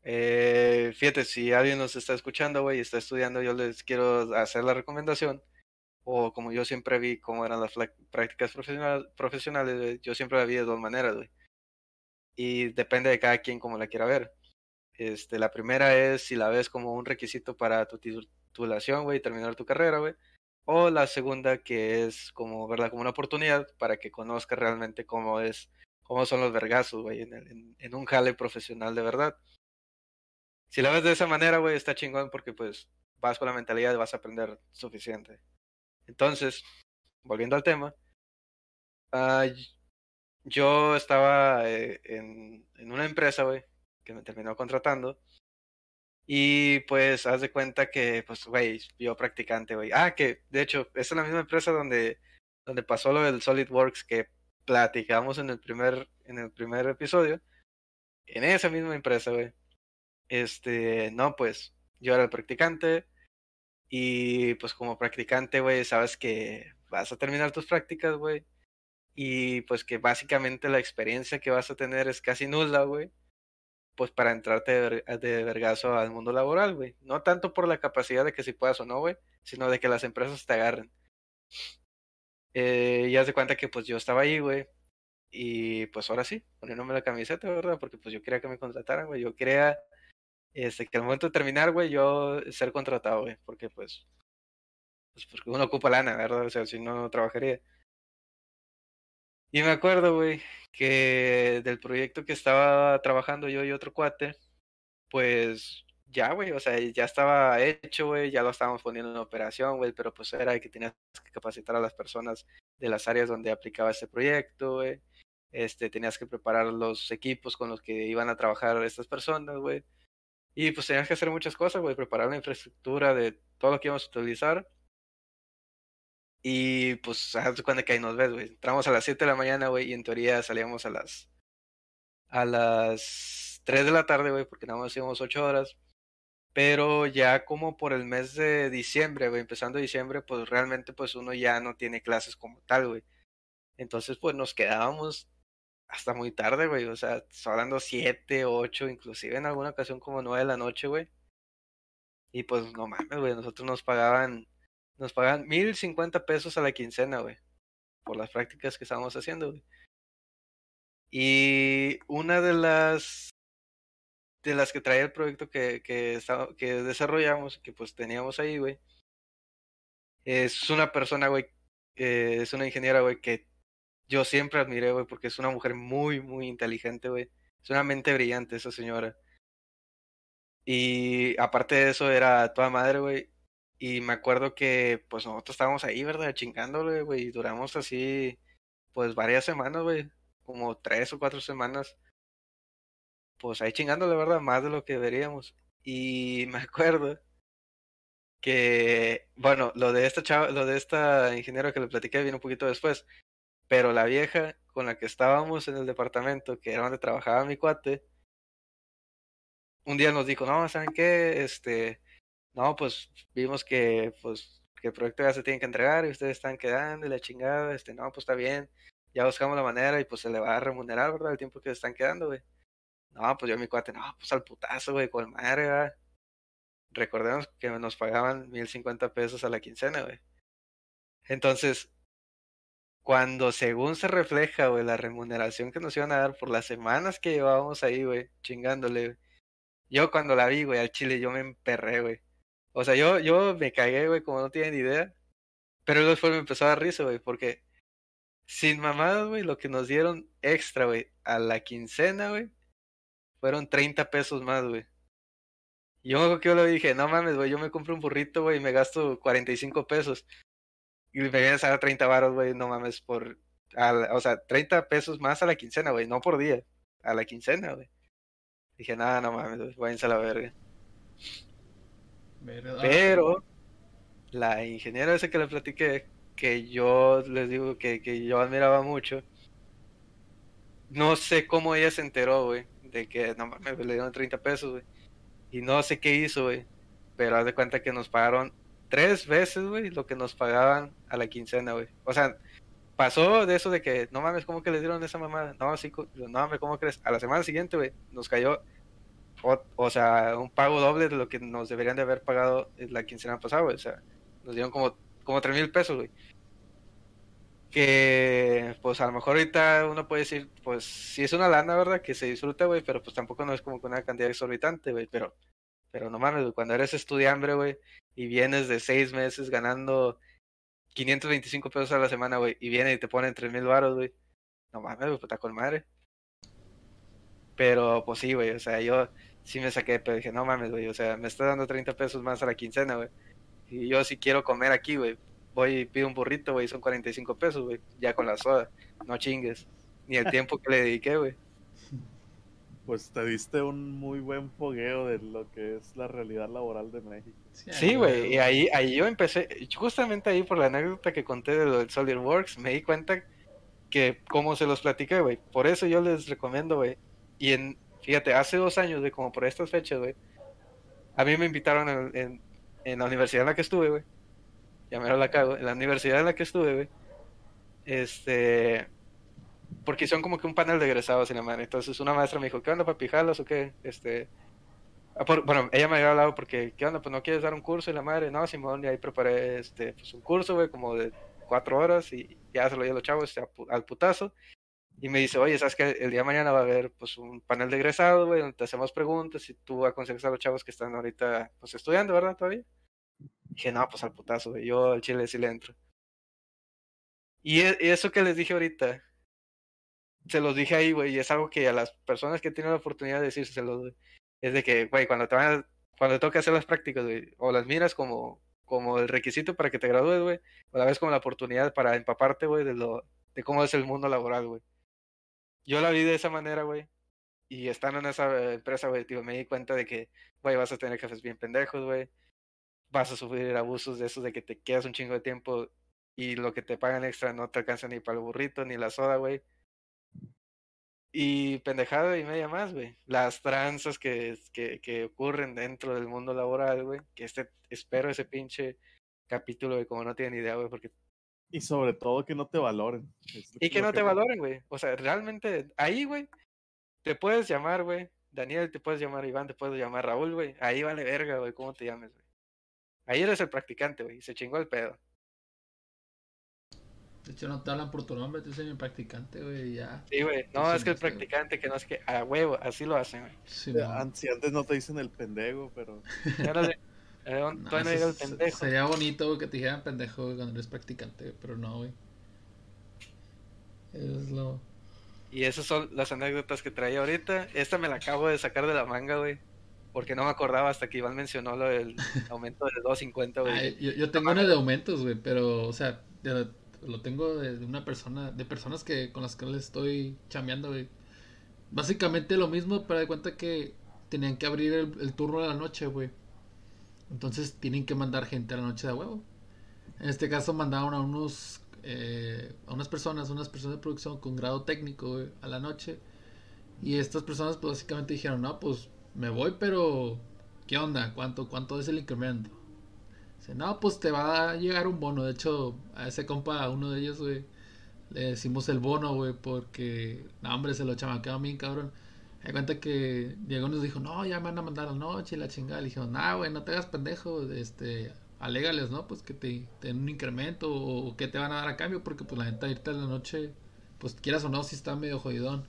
Eh, fíjate, si alguien nos está escuchando, güey, y está estudiando, yo les quiero hacer la recomendación. O como yo siempre vi cómo eran las prácticas profesional- profesionales, yo siempre la vi de dos maneras, güey. Y depende de cada quien como la quiera ver. Este, la primera es si la ves como un requisito para tu titu- titulación, güey, terminar tu carrera, güey. O la segunda que es como, ¿verdad? Como una oportunidad para que conozcas realmente cómo es, cómo son los vergazos, güey, en, en, en un jale profesional de verdad. Si la ves de esa manera, güey, está chingón porque pues vas con la mentalidad vas a aprender suficiente. Entonces, volviendo al tema, uh, yo estaba eh, en, en, una empresa, güey, que me terminó contratando. Y pues, haz de cuenta que, pues, güey, yo practicante, güey. Ah, que de hecho, es la misma empresa donde, donde pasó lo del SolidWorks que platicamos en el primer, en el primer episodio. En esa misma empresa, güey. Este, no, pues, yo era el practicante. Y pues como practicante, güey, sabes que vas a terminar tus prácticas, güey. Y pues que básicamente la experiencia que vas a tener es casi nula, güey. Pues para entrarte de, de vergazo al mundo laboral, güey. No tanto por la capacidad de que si puedas o no, güey, sino de que las empresas te agarren. Eh, ya se cuenta que pues yo estaba ahí, güey. Y pues ahora sí, poniéndome la camiseta, ¿verdad? Porque pues yo quería que me contrataran, güey. Yo quería este, que al momento de terminar, güey, yo ser contratado, güey, porque pues, pues porque uno ocupa lana, ¿verdad? O sea, si no, no trabajaría. Y me acuerdo, güey, que del proyecto que estaba trabajando yo y otro cuate, pues ya, güey, o sea, ya estaba hecho, güey, ya lo estábamos poniendo en operación, güey, pero pues era que tenías que capacitar a las personas de las áreas donde aplicaba este proyecto, güey. Este, tenías que preparar los equipos con los que iban a trabajar estas personas, güey. Y pues tenías que hacer muchas cosas, güey, preparar la infraestructura de todo lo que íbamos a utilizar. Y pues, haz cuenta que ahí nos ves, güey. Entramos a las 7 de la mañana, güey, y en teoría salíamos a las a las 3 de la tarde, güey, porque nada más íbamos 8 horas. Pero ya como por el mes de diciembre, güey, empezando diciembre, pues realmente pues uno ya no tiene clases como tal, güey. Entonces, pues nos quedábamos hasta muy tarde, güey. O sea, hablando siete, ocho, inclusive en alguna ocasión como nueve de la noche, güey. Y pues no mames, güey. Nosotros nos pagaban, nos mil cincuenta pesos a la quincena, güey. Por las prácticas que estábamos haciendo, güey. Y una de las de las que traía el proyecto que, que, estaba, que desarrollamos, que pues teníamos ahí, güey. Es una persona, güey, eh, es una ingeniera, güey, que yo siempre admiré, güey, porque es una mujer muy, muy inteligente, güey. Es una mente brillante esa señora. Y aparte de eso, era toda madre, güey. Y me acuerdo que, pues, nosotros estábamos ahí, ¿verdad? Chingándole, güey. Y duramos así, pues, varias semanas, güey. Como tres o cuatro semanas. Pues ahí chingándole, ¿verdad? Más de lo que deberíamos. Y me acuerdo que, bueno, lo de esta chava, lo de esta ingeniera que le platiqué viene un poquito después. Pero la vieja con la que estábamos en el departamento, que era donde trabajaba mi cuate, un día nos dijo, no, ¿saben qué? Este, no, pues vimos que, pues, que el proyecto ya se tiene que entregar y ustedes están quedando y la chingada, este, no, pues está bien, ya buscamos la manera y pues se le va a remunerar, ¿verdad? El tiempo que se están quedando, güey. No, pues yo mi cuate, no, pues al putazo, güey, con madre, ¿verdad? Recordemos que nos pagaban mil cincuenta pesos a la quincena, güey. Entonces, cuando según se refleja, güey, la remuneración que nos iban a dar por las semanas que llevábamos ahí, güey, chingándole. Yo cuando la vi, güey, al chile, yo me emperré, güey. O sea, yo, yo me cagué, güey, como no tienen idea. Pero después me empezó a dar risa, güey, porque sin mamadas, güey, lo que nos dieron extra, güey, a la quincena, güey, fueron 30 pesos más, güey. Yo que yo le dije, no mames, güey, yo me compro un burrito, güey, y me gasto 45 pesos. Y me vienes a dar 30 baros, güey, no mames, por. o sea, 30 pesos más a la quincena, güey, no por día, a la quincena, güey. Dije, nada, no mames, váyanse a la verga. Pero, la ingeniera esa que le platiqué, que yo les digo que, que yo admiraba mucho, no sé cómo ella se enteró, güey, de que no mames, le dieron 30 pesos, güey. Y no sé qué hizo, güey. Pero haz de cuenta que nos pagaron tres veces, güey, lo que nos pagaban a la quincena, güey. O sea, pasó de eso de que, no mames, ¿cómo que le dieron esa mamada? No, sí, no mames, ¿cómo crees? A la semana siguiente, güey, nos cayó, o, o, sea, un pago doble de lo que nos deberían de haber pagado la quincena pasada, güey. O sea, nos dieron como, como tres mil pesos, güey. Que, pues a lo mejor ahorita uno puede decir, pues sí es una lana, ¿verdad? Que se disfruta, güey, pero pues tampoco no es como que una cantidad exorbitante, güey. Pero, pero no mames, güey, cuando eres estudiante, güey, y vienes de seis meses ganando 525 pesos a la semana, güey, y viene y te ponen 3 mil baros, güey. No mames, güey, puta con madre. Pero, pues sí, güey, o sea, yo sí me saqué, pero dije, no mames, güey, o sea, me está dando 30 pesos más a la quincena, güey. Y yo si quiero comer aquí, güey, voy y pido un burrito, güey, son 45 pesos, güey, ya con la soda, no chingues. Ni el tiempo que le dediqué, güey. Pues te diste un muy buen fogueo de lo que es la realidad laboral de México. Sí, güey, y ahí, ahí yo empecé, justamente ahí por la anécdota que conté de lo del SolidWorks, me di cuenta que como se los platiqué, güey. Por eso yo les recomiendo, güey. Y en, fíjate, hace dos años, güey, como por estas fechas, güey, a mí me invitaron en, en, la universidad en la que estuve, güey. Ya me la cago. En la universidad en la que estuve, güey. Este. Porque son como que un panel de egresados en la mano. Entonces una maestra me dijo, ¿qué onda, papi? ¿Jalas o qué? Este. ah, bueno, ella me había hablado porque, ¿qué onda? Pues no quieres dar un curso y la madre, no, Simón, y ahí preparé este, pues un curso, güey, como de cuatro horas y ya se lo di a los chavos este, al putazo. Y me dice, oye, ¿sabes que El día de mañana va a haber pues un panel de egresados, güey, donde te hacemos preguntas y tú aconsejas a los chavos que están ahorita pues estudiando, ¿verdad? Todavía. Dije, no, pues al putazo, güey, yo al chile sí le entro. Y, e- y eso que les dije ahorita, se los dije ahí, güey, y es algo que a las personas que tienen la oportunidad de decírselos, güey, es de que, güey, cuando te van a- cuando te toca hacer las prácticas, güey, o las miras como, como el requisito para que te gradúes, güey, o la ves como la oportunidad para empaparte, güey, de lo, de cómo es el mundo laboral, güey. Yo la vi de esa manera, güey, y estando en esa eh, empresa, güey, me di cuenta de que, güey, vas a tener jefes bien pendejos, güey, vas a sufrir abusos de esos de que te quedas un chingo de tiempo y lo que te pagan extra no te alcanza ni para el burrito ni la soda, güey. Y pendejada y media más, güey. Las tranzas que, que, que ocurren dentro del mundo laboral, güey. Que este, espero ese pinche capítulo, güey, como no tienen idea, güey, porque... Y sobre todo que no te valoren. Y que no te valoren, güey. O sea, realmente, ahí, güey, te puedes llamar, güey. Daniel, te puedes llamar Iván, te puedes llamar Raúl, güey. Ahí vale verga, güey, cómo te llames, güey. Ahí eres el practicante, güey. Se chingó el pedo. De hecho, no te hablan por tu nombre, te dicen mi practicante, güey, ya. Sí, güey. No, Sí, es que el practicante, que no es que a huevo, así lo hacen, güey. Sí, antes no te dicen el pendejo, pero Ya no le- eh, No, todavía no eso llega el pendejo. Sería bonito güey, que te dijeran pendejo güey, cuando eres practicante, güey, pero no, güey. Es lo. Y esas son las anécdotas que traía ahorita. Esta me la acabo de sacar de la manga, güey. Porque no me acordaba hasta que Iván mencionó lo del aumento de 2.50, güey. Ay, yo, yo tengo una de aumentos, güey, pero, o sea, de- lo tengo de, de una persona, de personas que con las que le estoy chambeando, güey. Básicamente lo mismo, pero de cuenta que tenían que abrir el, el turno de la noche, güey. Entonces tienen que mandar gente a la noche de huevo. En este caso mandaron a unos, eh, a unas personas, unas personas de producción con grado técnico, a la noche. Y estas personas, pues básicamente dijeron, no, pues me voy, pero ¿qué onda? ¿Cuánto, cuánto es el incremento? Dice, no, pues te va a llegar un bono. De hecho, a ese compa, a uno de ellos, güey, le decimos el bono, güey, porque, no, hombre, se lo chamaquearon bien, cabrón. Me cuenta que llegó y nos dijo, no, ya me van a mandar a la noche y la chingada. Le dijeron, nah, güey, no te hagas pendejo, este, alégales, ¿no? Pues que te, den un incremento o que te van a dar a cambio, porque pues la gente ahorita en la noche, pues quieras o no, si está medio jodidón.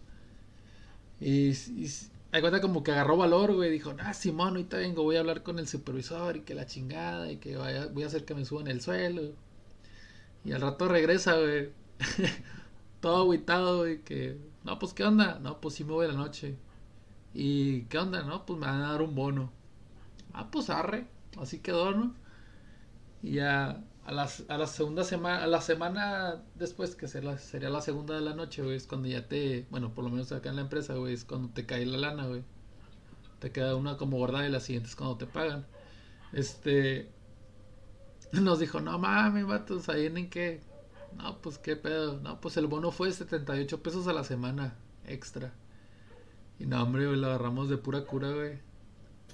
Y, hay cuenta como que agarró valor, güey. Dijo, ah, Simón, ahorita vengo, voy a hablar con el supervisor y que la chingada y que voy a hacer que me suban el suelo. Y al rato regresa, güey. Todo agüitado, güey, que, no, pues, ¿qué onda? No, pues sí me voy a la noche. ¿Y qué onda? No, pues me van a dar un bono. Ah, pues arre. Así quedó, ¿no? Y ya a, las, a la segunda semana, a la semana después, que será, sería la segunda de la noche, güey, es cuando ya te, bueno, por lo menos acá en la empresa, güey, es cuando te cae la lana, güey. Te queda una como guardada y la siguiente es cuando te pagan. Este, nos dijo, no mames, vatos, ahí en qué. No, pues qué pedo. No, pues el bono fue 78 pesos a la semana extra. Y no, hombre, güey, lo agarramos de pura cura, güey.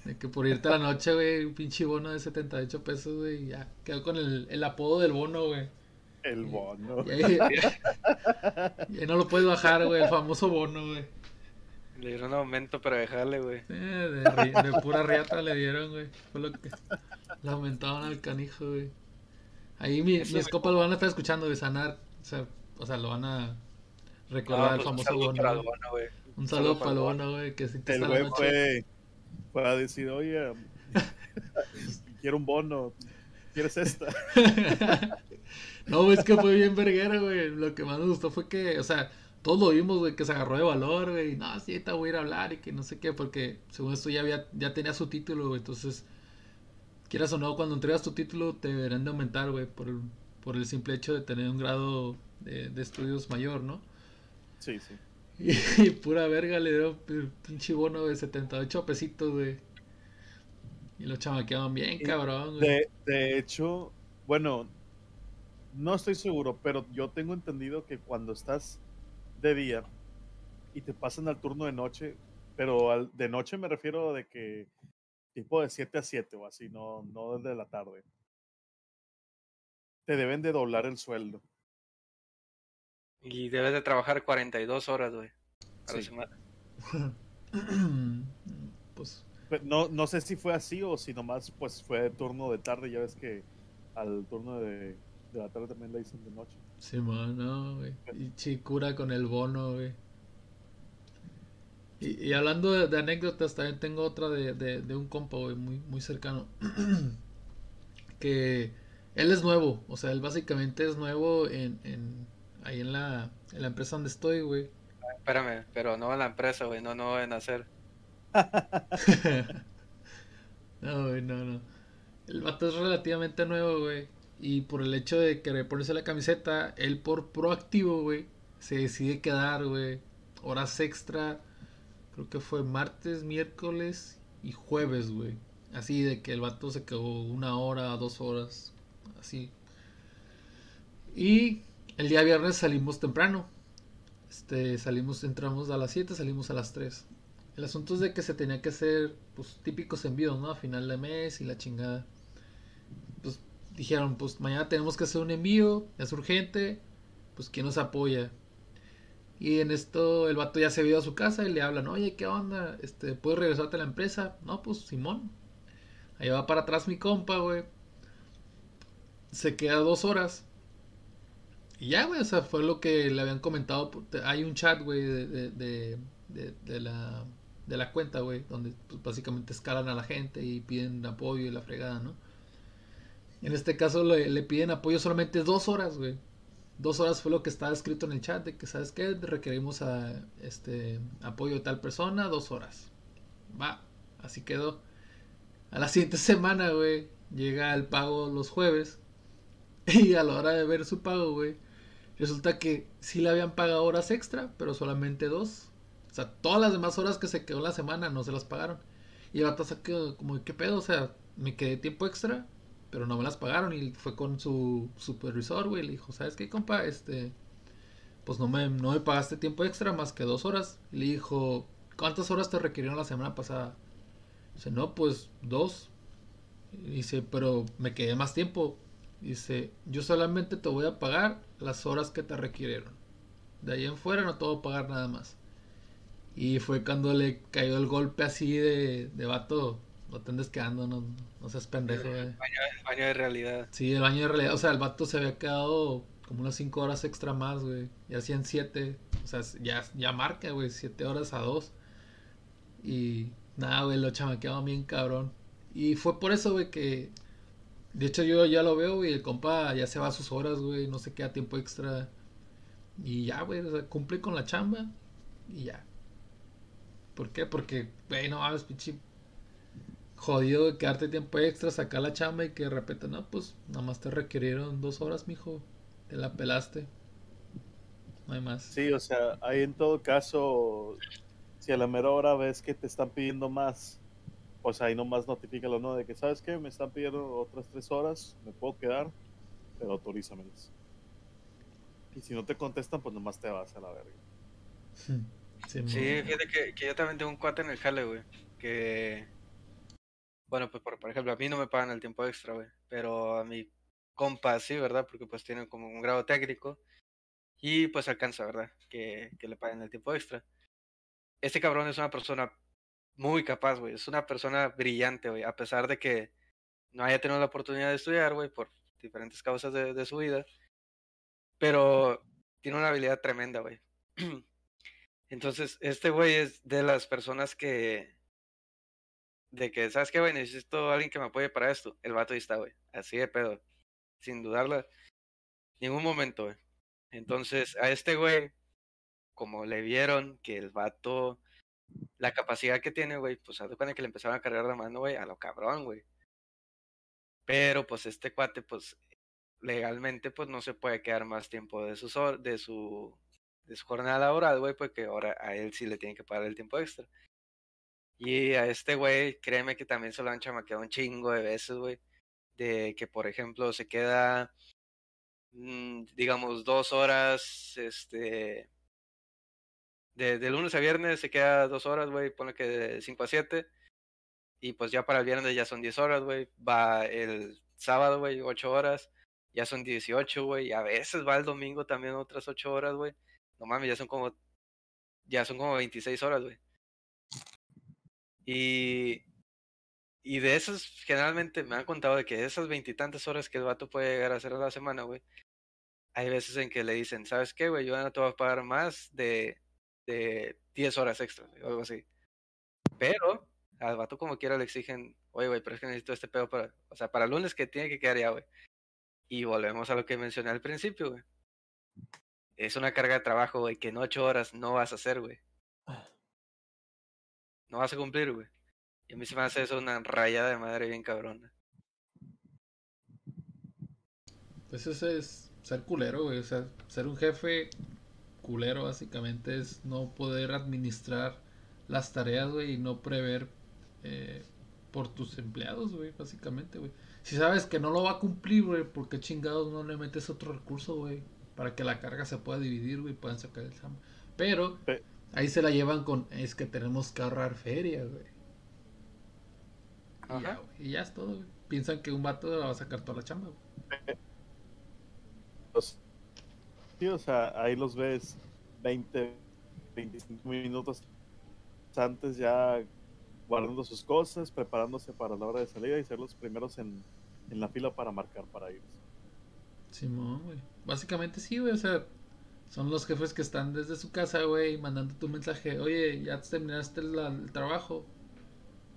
De que por irte a la noche, güey, un pinche bono de 78 pesos, güey, y ya. Quedó con el, el apodo del bono, güey. el bono. Y ahí, y ahí no lo puedes bajar, güey, el famoso bono, güey. Le dieron un aumento para dejarle, güey. Eh, de, pura riata le dieron, güey. Fue lo que le aumentaban al canijo, güey. Ahí mi- mis me- copas lo van a estar escuchando de sanar. O sea, o sea, lo van a recordar No, el pues, un famoso bono. para el güey. bono, güey. Un saludo para el bono, güey. Que, sí que El güey fue, fue a decir, oye, quiero un bono. ¿Quieres esta? no, es que fue bien verguera, güey. Lo que más me gustó fue que, o sea, todos lo vimos, güey, que se agarró de valor, güey. No, sí, te voy a ir a hablar y que no sé qué, porque según esto ya, había, ya tenía su título, güey. Entonces, quieras o no, cuando entregas tu título te deberán de aumentar, güey, por el, por el simple hecho de tener un grado de, de estudios mayor, ¿no? Sí, sí. Y, pura verga le dio pinche bono de 78 pesitos, güey. Y lo chamaqueaban bien, cabrón. Güey. De, de hecho, bueno, no estoy seguro, pero yo tengo entendido que cuando estás de día y te pasan al turno de noche, pero al, de noche me refiero de que tipo de 7 a 7 o así, no, no desde la tarde. Te deben de doblar el sueldo. Y debes de trabajar 42 horas, güey, a la Sí. semana. pues, Pe- No, no sé si fue así o si nomás pues fue turno de tarde, ya ves que al turno de, de la tarde también le dicen de noche. sí, man, no, güey. Y chicura con el bono, güey. Y, y hablando de, de anécdotas, también tengo otra de, de, de un compa, güey, muy, muy cercano. que él es nuevo, o sea, él básicamente es nuevo en, en ahí en la, en la empresa donde estoy, güey. Espérame, pero no en la empresa, güey, no, no en hacer. No, güey, no, no. El vato es relativamente nuevo, güey. Y por el hecho de querer ponerse la camiseta, él por proactivo, güey, se decide quedar, güey, horas extra. Creo que fue martes, miércoles y jueves, güey. Así de que el vato se quedó una hora, dos horas, así. Y el día viernes salimos temprano. Este, salimos, entramos a las 7, salimos a las 3. El asunto es de que se tenía que hacer, pues, típicos envíos, ¿no? A final de mes y la chingada. Pues dijeron, pues mañana tenemos que hacer un envío, es urgente, pues ¿quién nos apoya? Y en esto el vato ya se vio a su casa y le hablan, oye, ¿qué onda? Este, ¿puedes regresarte a la empresa? No, pues Simón. Ahí va para atrás mi compa, güey. Se queda dos horas. Y ya, güey, o sea, fue lo que le habían comentado. Hay un chat, güey, de, de, la, de la cuenta, güey, donde pues, básicamente escalan a la gente y piden apoyo y la fregada, ¿no? En este caso le, le piden apoyo solamente dos horas, güey. Dos horas fue lo que estaba escrito en el chat de que, ¿sabes qué? Requerimos a, este, apoyo de tal persona, dos horas. Va, así quedó. A la siguiente semana, güey, llega el pago los jueves. Y a la hora de ver su pago, güey, resulta que sí le habían pagado horas extra, pero solamente dos. O sea, todas las demás horas que se quedó en la semana no se las pagaron. Y el vato quedó como, ¿qué pedo? O sea, me quedé tiempo extra, pero no me las pagaron. Y fue con su supervisor, güey. Le dijo, ¿sabes qué, compa? Este, pues no me, no me pagaste tiempo extra más que dos horas. Le dijo, ¿cuántas horas te requirieron la semana pasada? Dice, no, pues dos. Y dice, pero me quedé más tiempo. Dice, yo solamente te voy a pagar las horas que te requirieron. De ahí en fuera no te voy a pagar nada más. Y fue cuando le cayó el golpe así de, de vato. No te andes quedando, no, no seas pendejo. El baño de realidad. Sí, el baño de realidad. O sea, el vato se había quedado como unas 5 horas extra más, güey. Y hacían 7. O sea, ya, ya marca, güey. 7 horas a 2. Y nada, güey, lo chamaqueaba bien cabrón. Y fue por eso, güey, que. De hecho, yo ya lo veo, güey. El compa ya se va a sus horas, güey. No se queda tiempo extra. Y ya, güey. O sea, con la chamba. Y ya. ¿Por qué? Porque, güey, no mames, pinche. Jodido de quedarte tiempo extra, sacar la chamba y que de repente, no, pues nada más te requirieron dos horas, mijo. Te la pelaste. No hay más. Sí, o sea, ahí en todo caso, si a la mera hora ves que te están pidiendo más, pues ahí nomás notifícalo, ¿no? De que, ¿sabes qué? Me están pidiendo otras tres horas, me puedo quedar, pero autorízamelas. Y si no te contestan, pues nomás te vas a la verga. Sí, fíjate que, que yo también tengo un cuate en el jale, güey. Que. Bueno, pues por, por ejemplo, a mí no me pagan el tiempo extra, güey. Pero a mi compa sí, ¿verdad? Porque pues tienen como un grado técnico. Y pues alcanza, ¿verdad? Que, que le paguen el tiempo extra. Este cabrón es una persona muy capaz, güey. Es una persona brillante, güey. A pesar de que no haya tenido la oportunidad de estudiar, güey, por diferentes causas de, su vida. Pero tiene una habilidad tremenda, güey. Entonces, este güey es de las personas que de que, ¿sabes qué, güey? Necesito a alguien que me apoye para esto. El vato ahí está, güey. Así de pedo. Sin dudarla. Ningún momento, güey. Entonces, a este güey, como le vieron que el vato, la capacidad que tiene, güey, pues a cuenta que le empezaron a cargar la mano, güey, a lo cabrón, güey. Pero, pues, este cuate, pues, legalmente, pues, no se puede quedar más tiempo de su, de su, de su jornada laboral, güey, porque ahora a él sí le tienen que pagar el tiempo extra. Y a este güey, créeme que también se lo han chamaqueado un chingo de veces, güey. De que, por ejemplo, se queda, mm, digamos, dos horas, este... De, lunes a viernes se queda dos horas, güey, pone que de 5 a 7. Y pues ya para el viernes ya son 10 horas, güey. Va el sábado, güey, 8 horas. Ya son 18, güey. Y a veces va el domingo también otras 8 horas, güey. No mames, ya son como... Ya son como 26 horas, güey. Y, y de esas, generalmente me han contado de que de esas veintitantas horas que el vato puede llegar a hacer a la semana, güey, hay veces en que le dicen, ¿sabes qué, güey? Yo no te voy a pagar más de, de 10 horas extra, o algo así. Pero al vato como quiera le exigen, oye, güey, pero es que necesito este pedo para, o sea, para el lunes que tiene que quedar ya, güey. Y volvemos a lo que mencioné al principio, güey. Es una carga de trabajo, güey, que en ocho horas no vas a hacer, güey no vas a cumplir, güey. Y a mí se me hace eso una rayada de madre bien cabrona. Pues eso es ser culero, güey. O sea, ser un jefe culero básicamente es no poder administrar las tareas, güey, y no prever eh, por tus empleados, güey, básicamente, güey. Si sabes que no lo va a cumplir, güey, ¿por qué chingados no le metes otro recurso, güey? Para que la carga se pueda dividir, güey, puedan sacar el chamba. Pero, Ahí se la llevan con, es que tenemos que ahorrar feria, güey. Y ya, y ya es todo, güey. Piensan que un vato va a sacar toda la chamba, güey. Sí, o sea, ahí los ves 20, 25 minutos antes ya guardando sus cosas, preparándose para la hora de salida y ser los primeros en, en la fila para marcar para irse. Simón, güey. Básicamente sí, güey. O sea, son los jefes que están desde su casa, güey, mandando tu mensaje. Oye, ¿ya terminaste el, trabajo?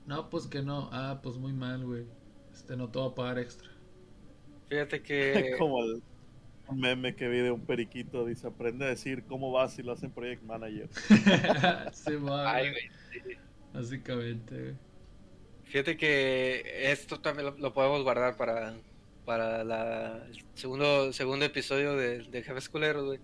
No, pues que no. Ah, pues muy mal, güey. Este no te va a pagar extra. Fíjate que... Como el meme que vi de un periquito, dice, aprende a decir cómo vas si lo hacen Project Manager. sí, Ay, güey, Básicamente, güey. Fíjate que esto también lo, podemos guardar para, para la, el segundo, segundo episodio de, de Jefes Culeros, güey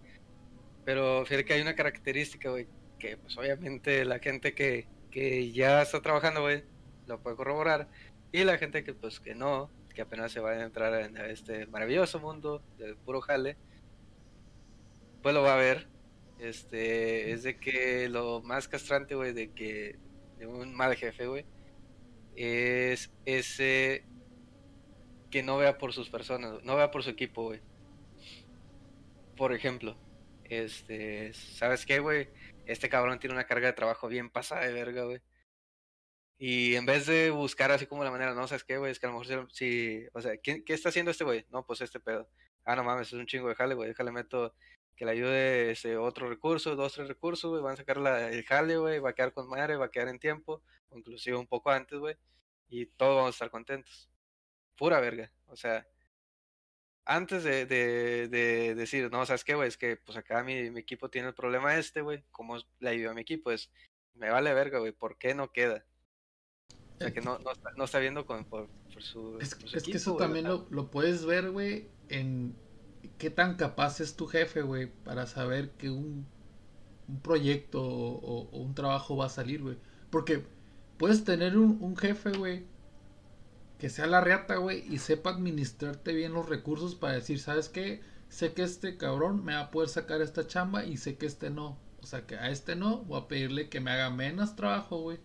pero fíjate que hay una característica, güey, que pues obviamente la gente que, que ya está trabajando, güey, lo puede corroborar. Y la gente que pues que no, que apenas se va a entrar en este maravilloso mundo del puro jale, pues lo va a ver. Este, es de que lo más castrante, güey, de que de un mal jefe, güey, es ese que no vea por sus personas, no vea por su equipo, güey. Por ejemplo, este, ¿sabes qué, güey? Este cabrón tiene una carga de trabajo bien pasada de verga, güey. Y en vez de buscar así como la manera, no, ¿sabes qué, güey? Es que a lo mejor si, o sea, ¿qué, ¿qué está haciendo este güey? No, pues este pedo. Ah, no mames, es un chingo de jale, güey. Déjale meto que le ayude ese otro recurso, dos, tres recursos, güey. Van a sacar la, el jale, güey. Va a quedar con madre, va a quedar en tiempo, o inclusive un poco antes, güey. Y todos vamos a estar contentos. Pura verga. O sea, antes de, de, decir, no, ¿sabes qué, güey? Es que pues acá mi, mi equipo tiene el problema este, güey. ¿Cómo le ayudo a mi equipo? Es, me vale verga, güey. ¿Por qué no queda? O sea, que no, no, está, no está viendo con, por, su. Es, es que eso también lo, lo, puedes ver, güey, en qué tan capaz es tu jefe, güey, para saber que un, un proyecto o, o, un trabajo va a salir, güey. Porque puedes tener un, un jefe, güey, que sea la reata, güey, y sepa administrarte bien los recursos para decir, ¿sabes qué? Sé que este cabrón me va a poder sacar esta chamba y sé que este no. O sea, que a este no, voy a pedirle que me haga menos trabajo, güey.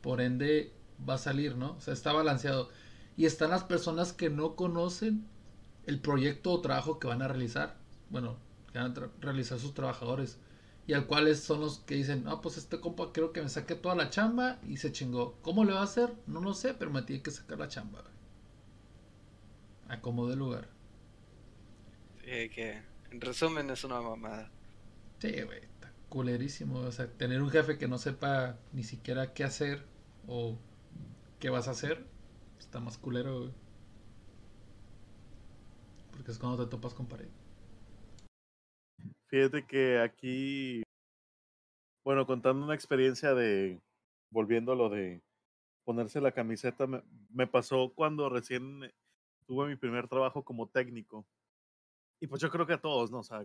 Por ende, va a salir, ¿no? O sea, está balanceado. Y están las personas que no conocen el proyecto o trabajo que van a realizar. Bueno, que van a realizar sus trabajadores y al cual son los que dicen, ah, pues este compa creo que me saque toda la chamba y se chingó. ¿Cómo le va a hacer? No lo sé, pero me tiene que sacar la chamba. A como de lugar. Sí, que en resumen es una mamada. Sí, güey, está culerísimo. O sea, tener un jefe que no sepa ni siquiera qué hacer o qué vas a hacer, está más culero, güey. Porque es cuando te topas con pared. Fíjate que aquí, bueno, contando una experiencia de, volviendo a lo de ponerse la camiseta, me, me pasó cuando recién tuve mi primer trabajo como técnico. Y pues yo creo que a todos, ¿no? O sea,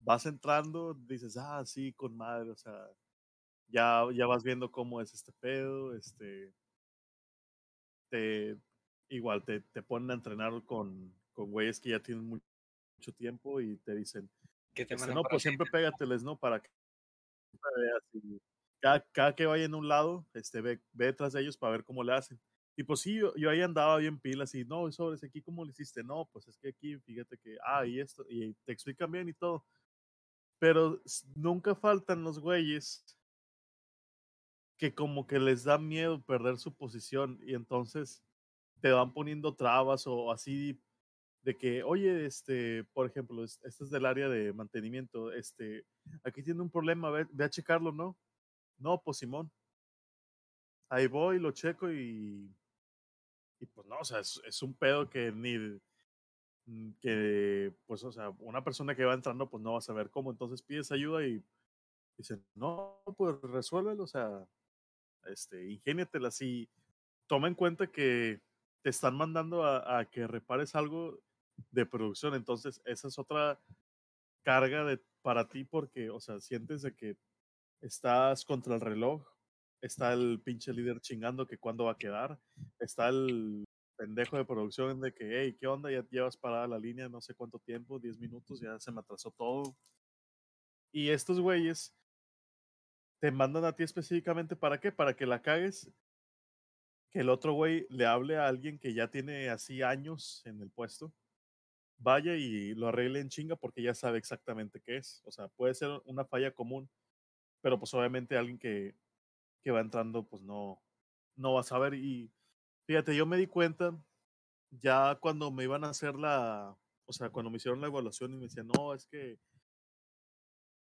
vas entrando, dices, ah, sí, con madre, o sea, ya, ya vas viendo cómo es este pedo, este, te, igual te, te ponen a entrenar con, con güeyes que ya tienen mucho, mucho tiempo y te dicen, Que te este, mandan no, pues siempre pégateles, ¿no? Para que veas cada, cada que vaya en un lado, este, ve, ve detrás de ellos para ver cómo le hacen. Y pues sí, yo, yo ahí andaba bien pilas y no, sobres aquí, ¿cómo le hiciste? No, pues es que aquí, fíjate que, ah, y esto, y te explican bien y todo. Pero nunca faltan los güeyes que como que les da miedo perder su posición y entonces te van poniendo trabas o así de que, oye, este, por ejemplo, es- este es del área de mantenimiento, este, aquí tiene un problema, ve, ve a checarlo, ¿no? No, pues Simón. Ahí voy, lo checo y, y pues no, o sea, es, es un pedo que ni, mm, que, pues, o sea, una persona que va entrando, pues no va a saber cómo, entonces pides ayuda y dicen, no, pues resuélvelo, o sea, este, ingéniatela así, toma en cuenta que te están mandando a, a que repares algo de producción, entonces esa es otra carga de, para ti porque, o sea, sientes de que estás contra el reloj, está el pinche líder chingando que cuándo va a quedar, está el pendejo de producción de que, hey, ¿qué onda? Ya llevas parada la línea no sé cuánto tiempo, 10 minutos, ya se me atrasó todo. Y estos güeyes te mandan a ti específicamente para qué? Para que la cagues, que el otro güey le hable a alguien que ya tiene así años en el puesto, vaya y lo arregle en chinga porque ya sabe exactamente qué es. O sea, puede ser una falla común, pero pues obviamente alguien que, que va entrando pues no, no va a saber. Y fíjate, yo me di cuenta ya cuando me iban a hacer la, o sea, cuando me hicieron la evaluación y me decían, no, es que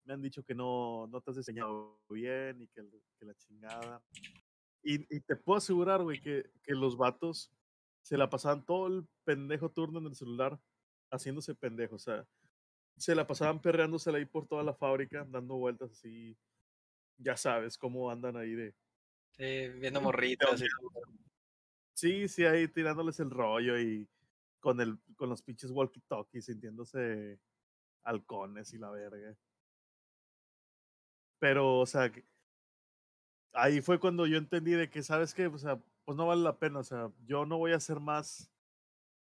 me han dicho que no, no te has enseñado bien y que, la chingada. Y, y te puedo asegurar, güey, que, que los vatos se la pasaban todo el pendejo turno en el celular haciéndose pendejo. O sea, se la pasaban perreándosela ahí por toda la fábrica, dando vueltas así. Ya sabes cómo andan ahí de. Sí, viendo morritas. todo. Sí, sí, ahí tirándoles el rollo y con, el, con los pinches walkie-talkies, sintiéndose halcones y la verga. Pero, o sea, ahí fue cuando yo entendí de que, ¿sabes qué? O sea, pues no vale la pena. O sea, yo no voy a hacer más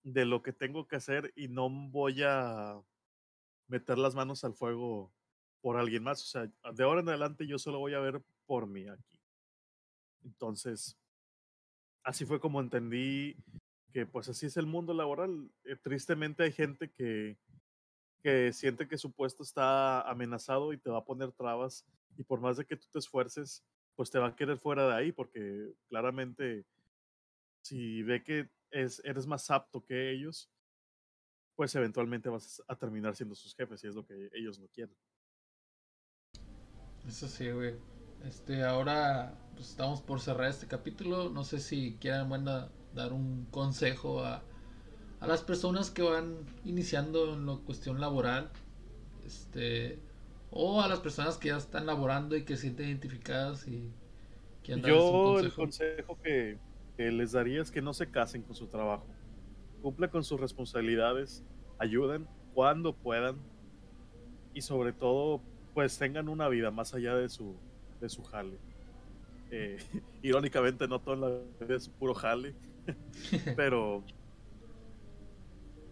de lo que tengo que hacer y no voy a meter las manos al fuego por alguien más. O sea, de ahora en adelante yo solo voy a ver por mí aquí. Entonces, así fue como entendí que pues así es el mundo laboral. Eh, tristemente hay gente que, que siente que su puesto está amenazado y te va a poner trabas y por más de que tú te esfuerces, pues te va a querer fuera de ahí porque claramente si ve que es, eres más apto que ellos, pues eventualmente vas a terminar siendo sus jefes y es lo que ellos no quieren. Eso sí, güey. Este, ahora pues, estamos por cerrar este capítulo. No sé si quieran bueno, dar un consejo a, a las personas que van iniciando en la cuestión laboral. Este, o a las personas que ya están laborando y que se sienten identificadas y un Yo el consejo. que, que les daría es que no se casen con su trabajo. Cumplan con sus responsabilidades, ayuden cuando puedan y sobre todo pues tengan una vida más allá de su, de su jale. Eh, irónicamente no toda la vida es puro jale, pero,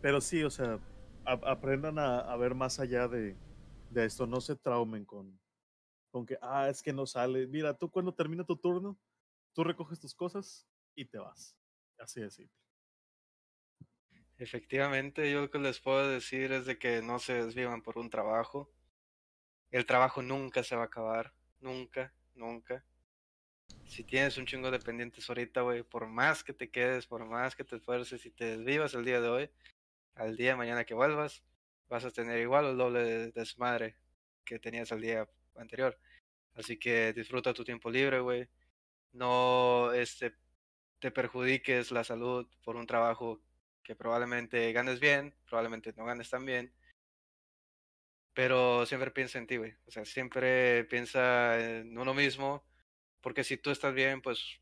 pero sí, o sea, aprendan a, a ver más allá de, de esto, no se traumen con, con que, ah, es que no sale. Mira, tú cuando termina tu turno, tú recoges tus cosas y te vas. Así de simple. Efectivamente, yo lo que les puedo decir es de que no se desvivan por un trabajo. El trabajo nunca se va a acabar, nunca, nunca. Si tienes un chingo de pendientes ahorita, güey, por más que te quedes, por más que te esfuerces y te desvivas el día de hoy, al día de mañana que vuelvas, vas a tener igual el doble de desmadre que tenías el día anterior. Así que disfruta tu tiempo libre, güey. No, este, te perjudiques la salud por un trabajo que probablemente ganes bien, probablemente no ganes tan bien, pero siempre piensa en ti, güey. O sea, siempre piensa en uno mismo, porque si tú estás bien, pues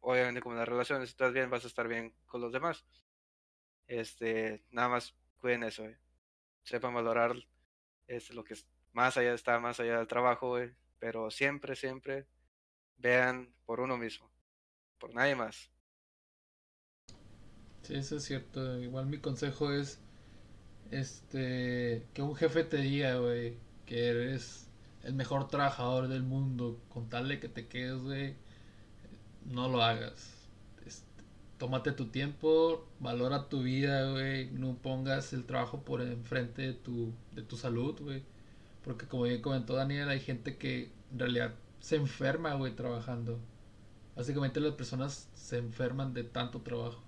obviamente como las relaciones, si estás bien, vas a estar bien con los demás. Este, nada más cuiden eso. Sepan valorar es lo que es más allá está más allá del trabajo, pero siempre siempre vean por uno mismo, por nadie más. Sí, eso es cierto. Igual mi consejo es este que un jefe te diga, güey, que eres el mejor trabajador del mundo, con tal de que te quedes, güey, no lo hagas. Tómate tu tiempo, valora tu vida, güey, no pongas el trabajo por enfrente de tu de tu salud, güey. Porque como bien comentó Daniel, hay gente que en realidad se enferma, güey, trabajando. Básicamente las personas se enferman de tanto trabajo.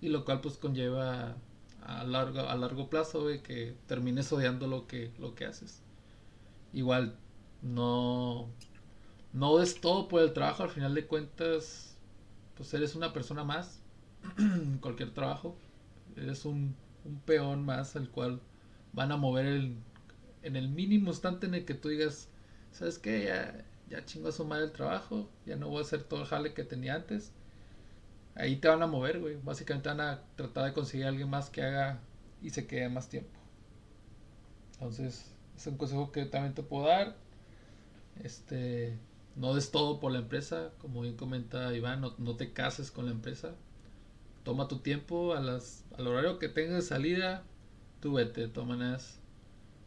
Y lo cual pues conlleva a largo, a largo plazo, güey, que termines odiando lo que, lo que haces. Igual, no, no des todo por el trabajo, al final de cuentas, pues eres una persona más en cualquier trabajo. Eres un, peón más al cual van a mover en el mínimo instante en el que tú digas, ¿sabes qué? Ya, ya chingo a su madre el trabajo, ya no voy a hacer todo el jale que tenía antes. Ahí te van a mover, güey. Básicamente van a tratar de conseguir a alguien más que haga y se quede más tiempo. Entonces, es un consejo que también te puedo dar. Este, no des todo por la empresa, como bien comenta Iván, no, no te cases con la empresa. Toma tu tiempo a las, al horario que tengas de salida, tú vete, tomas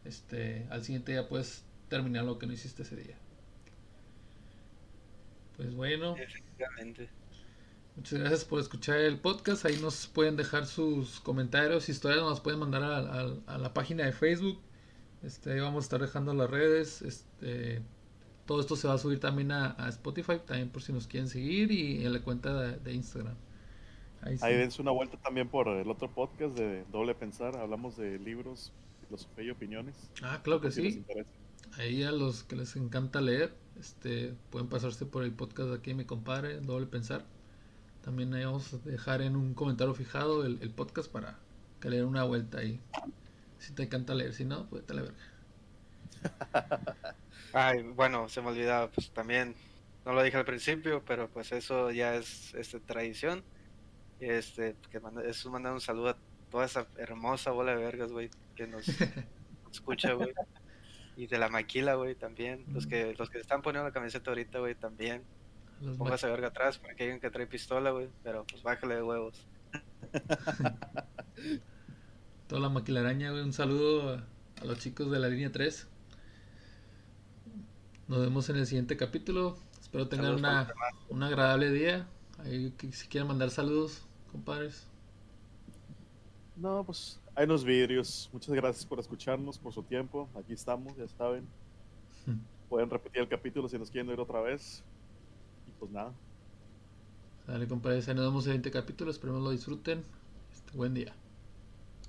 este, al siguiente día puedes terminar lo que no hiciste ese día. Pues bueno. Efectivamente. Muchas gracias por escuchar el podcast. Ahí nos pueden dejar sus comentarios, historias, nos pueden mandar a, a, a la página de Facebook. Este, ahí vamos a estar dejando las redes. Este, todo esto se va a subir también a, a Spotify, también por si nos quieren seguir, y en la cuenta de, de Instagram. Ahí, sí. Ahí dense una vuelta también por el otro podcast de Doble Pensar. Hablamos de libros, filosofía y opiniones. Ah, claro que sí. Ahí a los que les encanta leer, este, pueden pasarse por el podcast de aquí, mi compadre, Doble Pensar. También ahí vamos a dejar en un comentario fijado el, el podcast para que le den una vuelta ahí. Si te encanta leer, si no, pues te la verga. Ay, bueno, se me olvidaba, pues también, no lo dije al principio, pero pues eso ya es este, tradición. Este, que manda, es mandar un saludo a toda esa hermosa bola de vergas, güey, que nos escucha, güey. Y de la maquila, güey, también. Los que los que están poniendo la camiseta ahorita, güey, también. Los Póngase verga atrás porque hay alguien que trae pistola, güey, pero pues bájale de huevos. Toda la maquilaraña, güey, un saludo a, a los chicos de la línea 3. Nos vemos en el siguiente capítulo. Espero tengan una, un agradable día. Ahí, si quieren mandar saludos, compadres. No, pues hay unos vidrios. Muchas gracias por escucharnos, por su tiempo. Aquí estamos, ya saben. Pueden repetir el capítulo si nos quieren ver otra vez. Y pues nada. Dale, compadres. Ahí nos vemos en el siguiente capítulo. Esperemos lo disfruten. Este, buen día.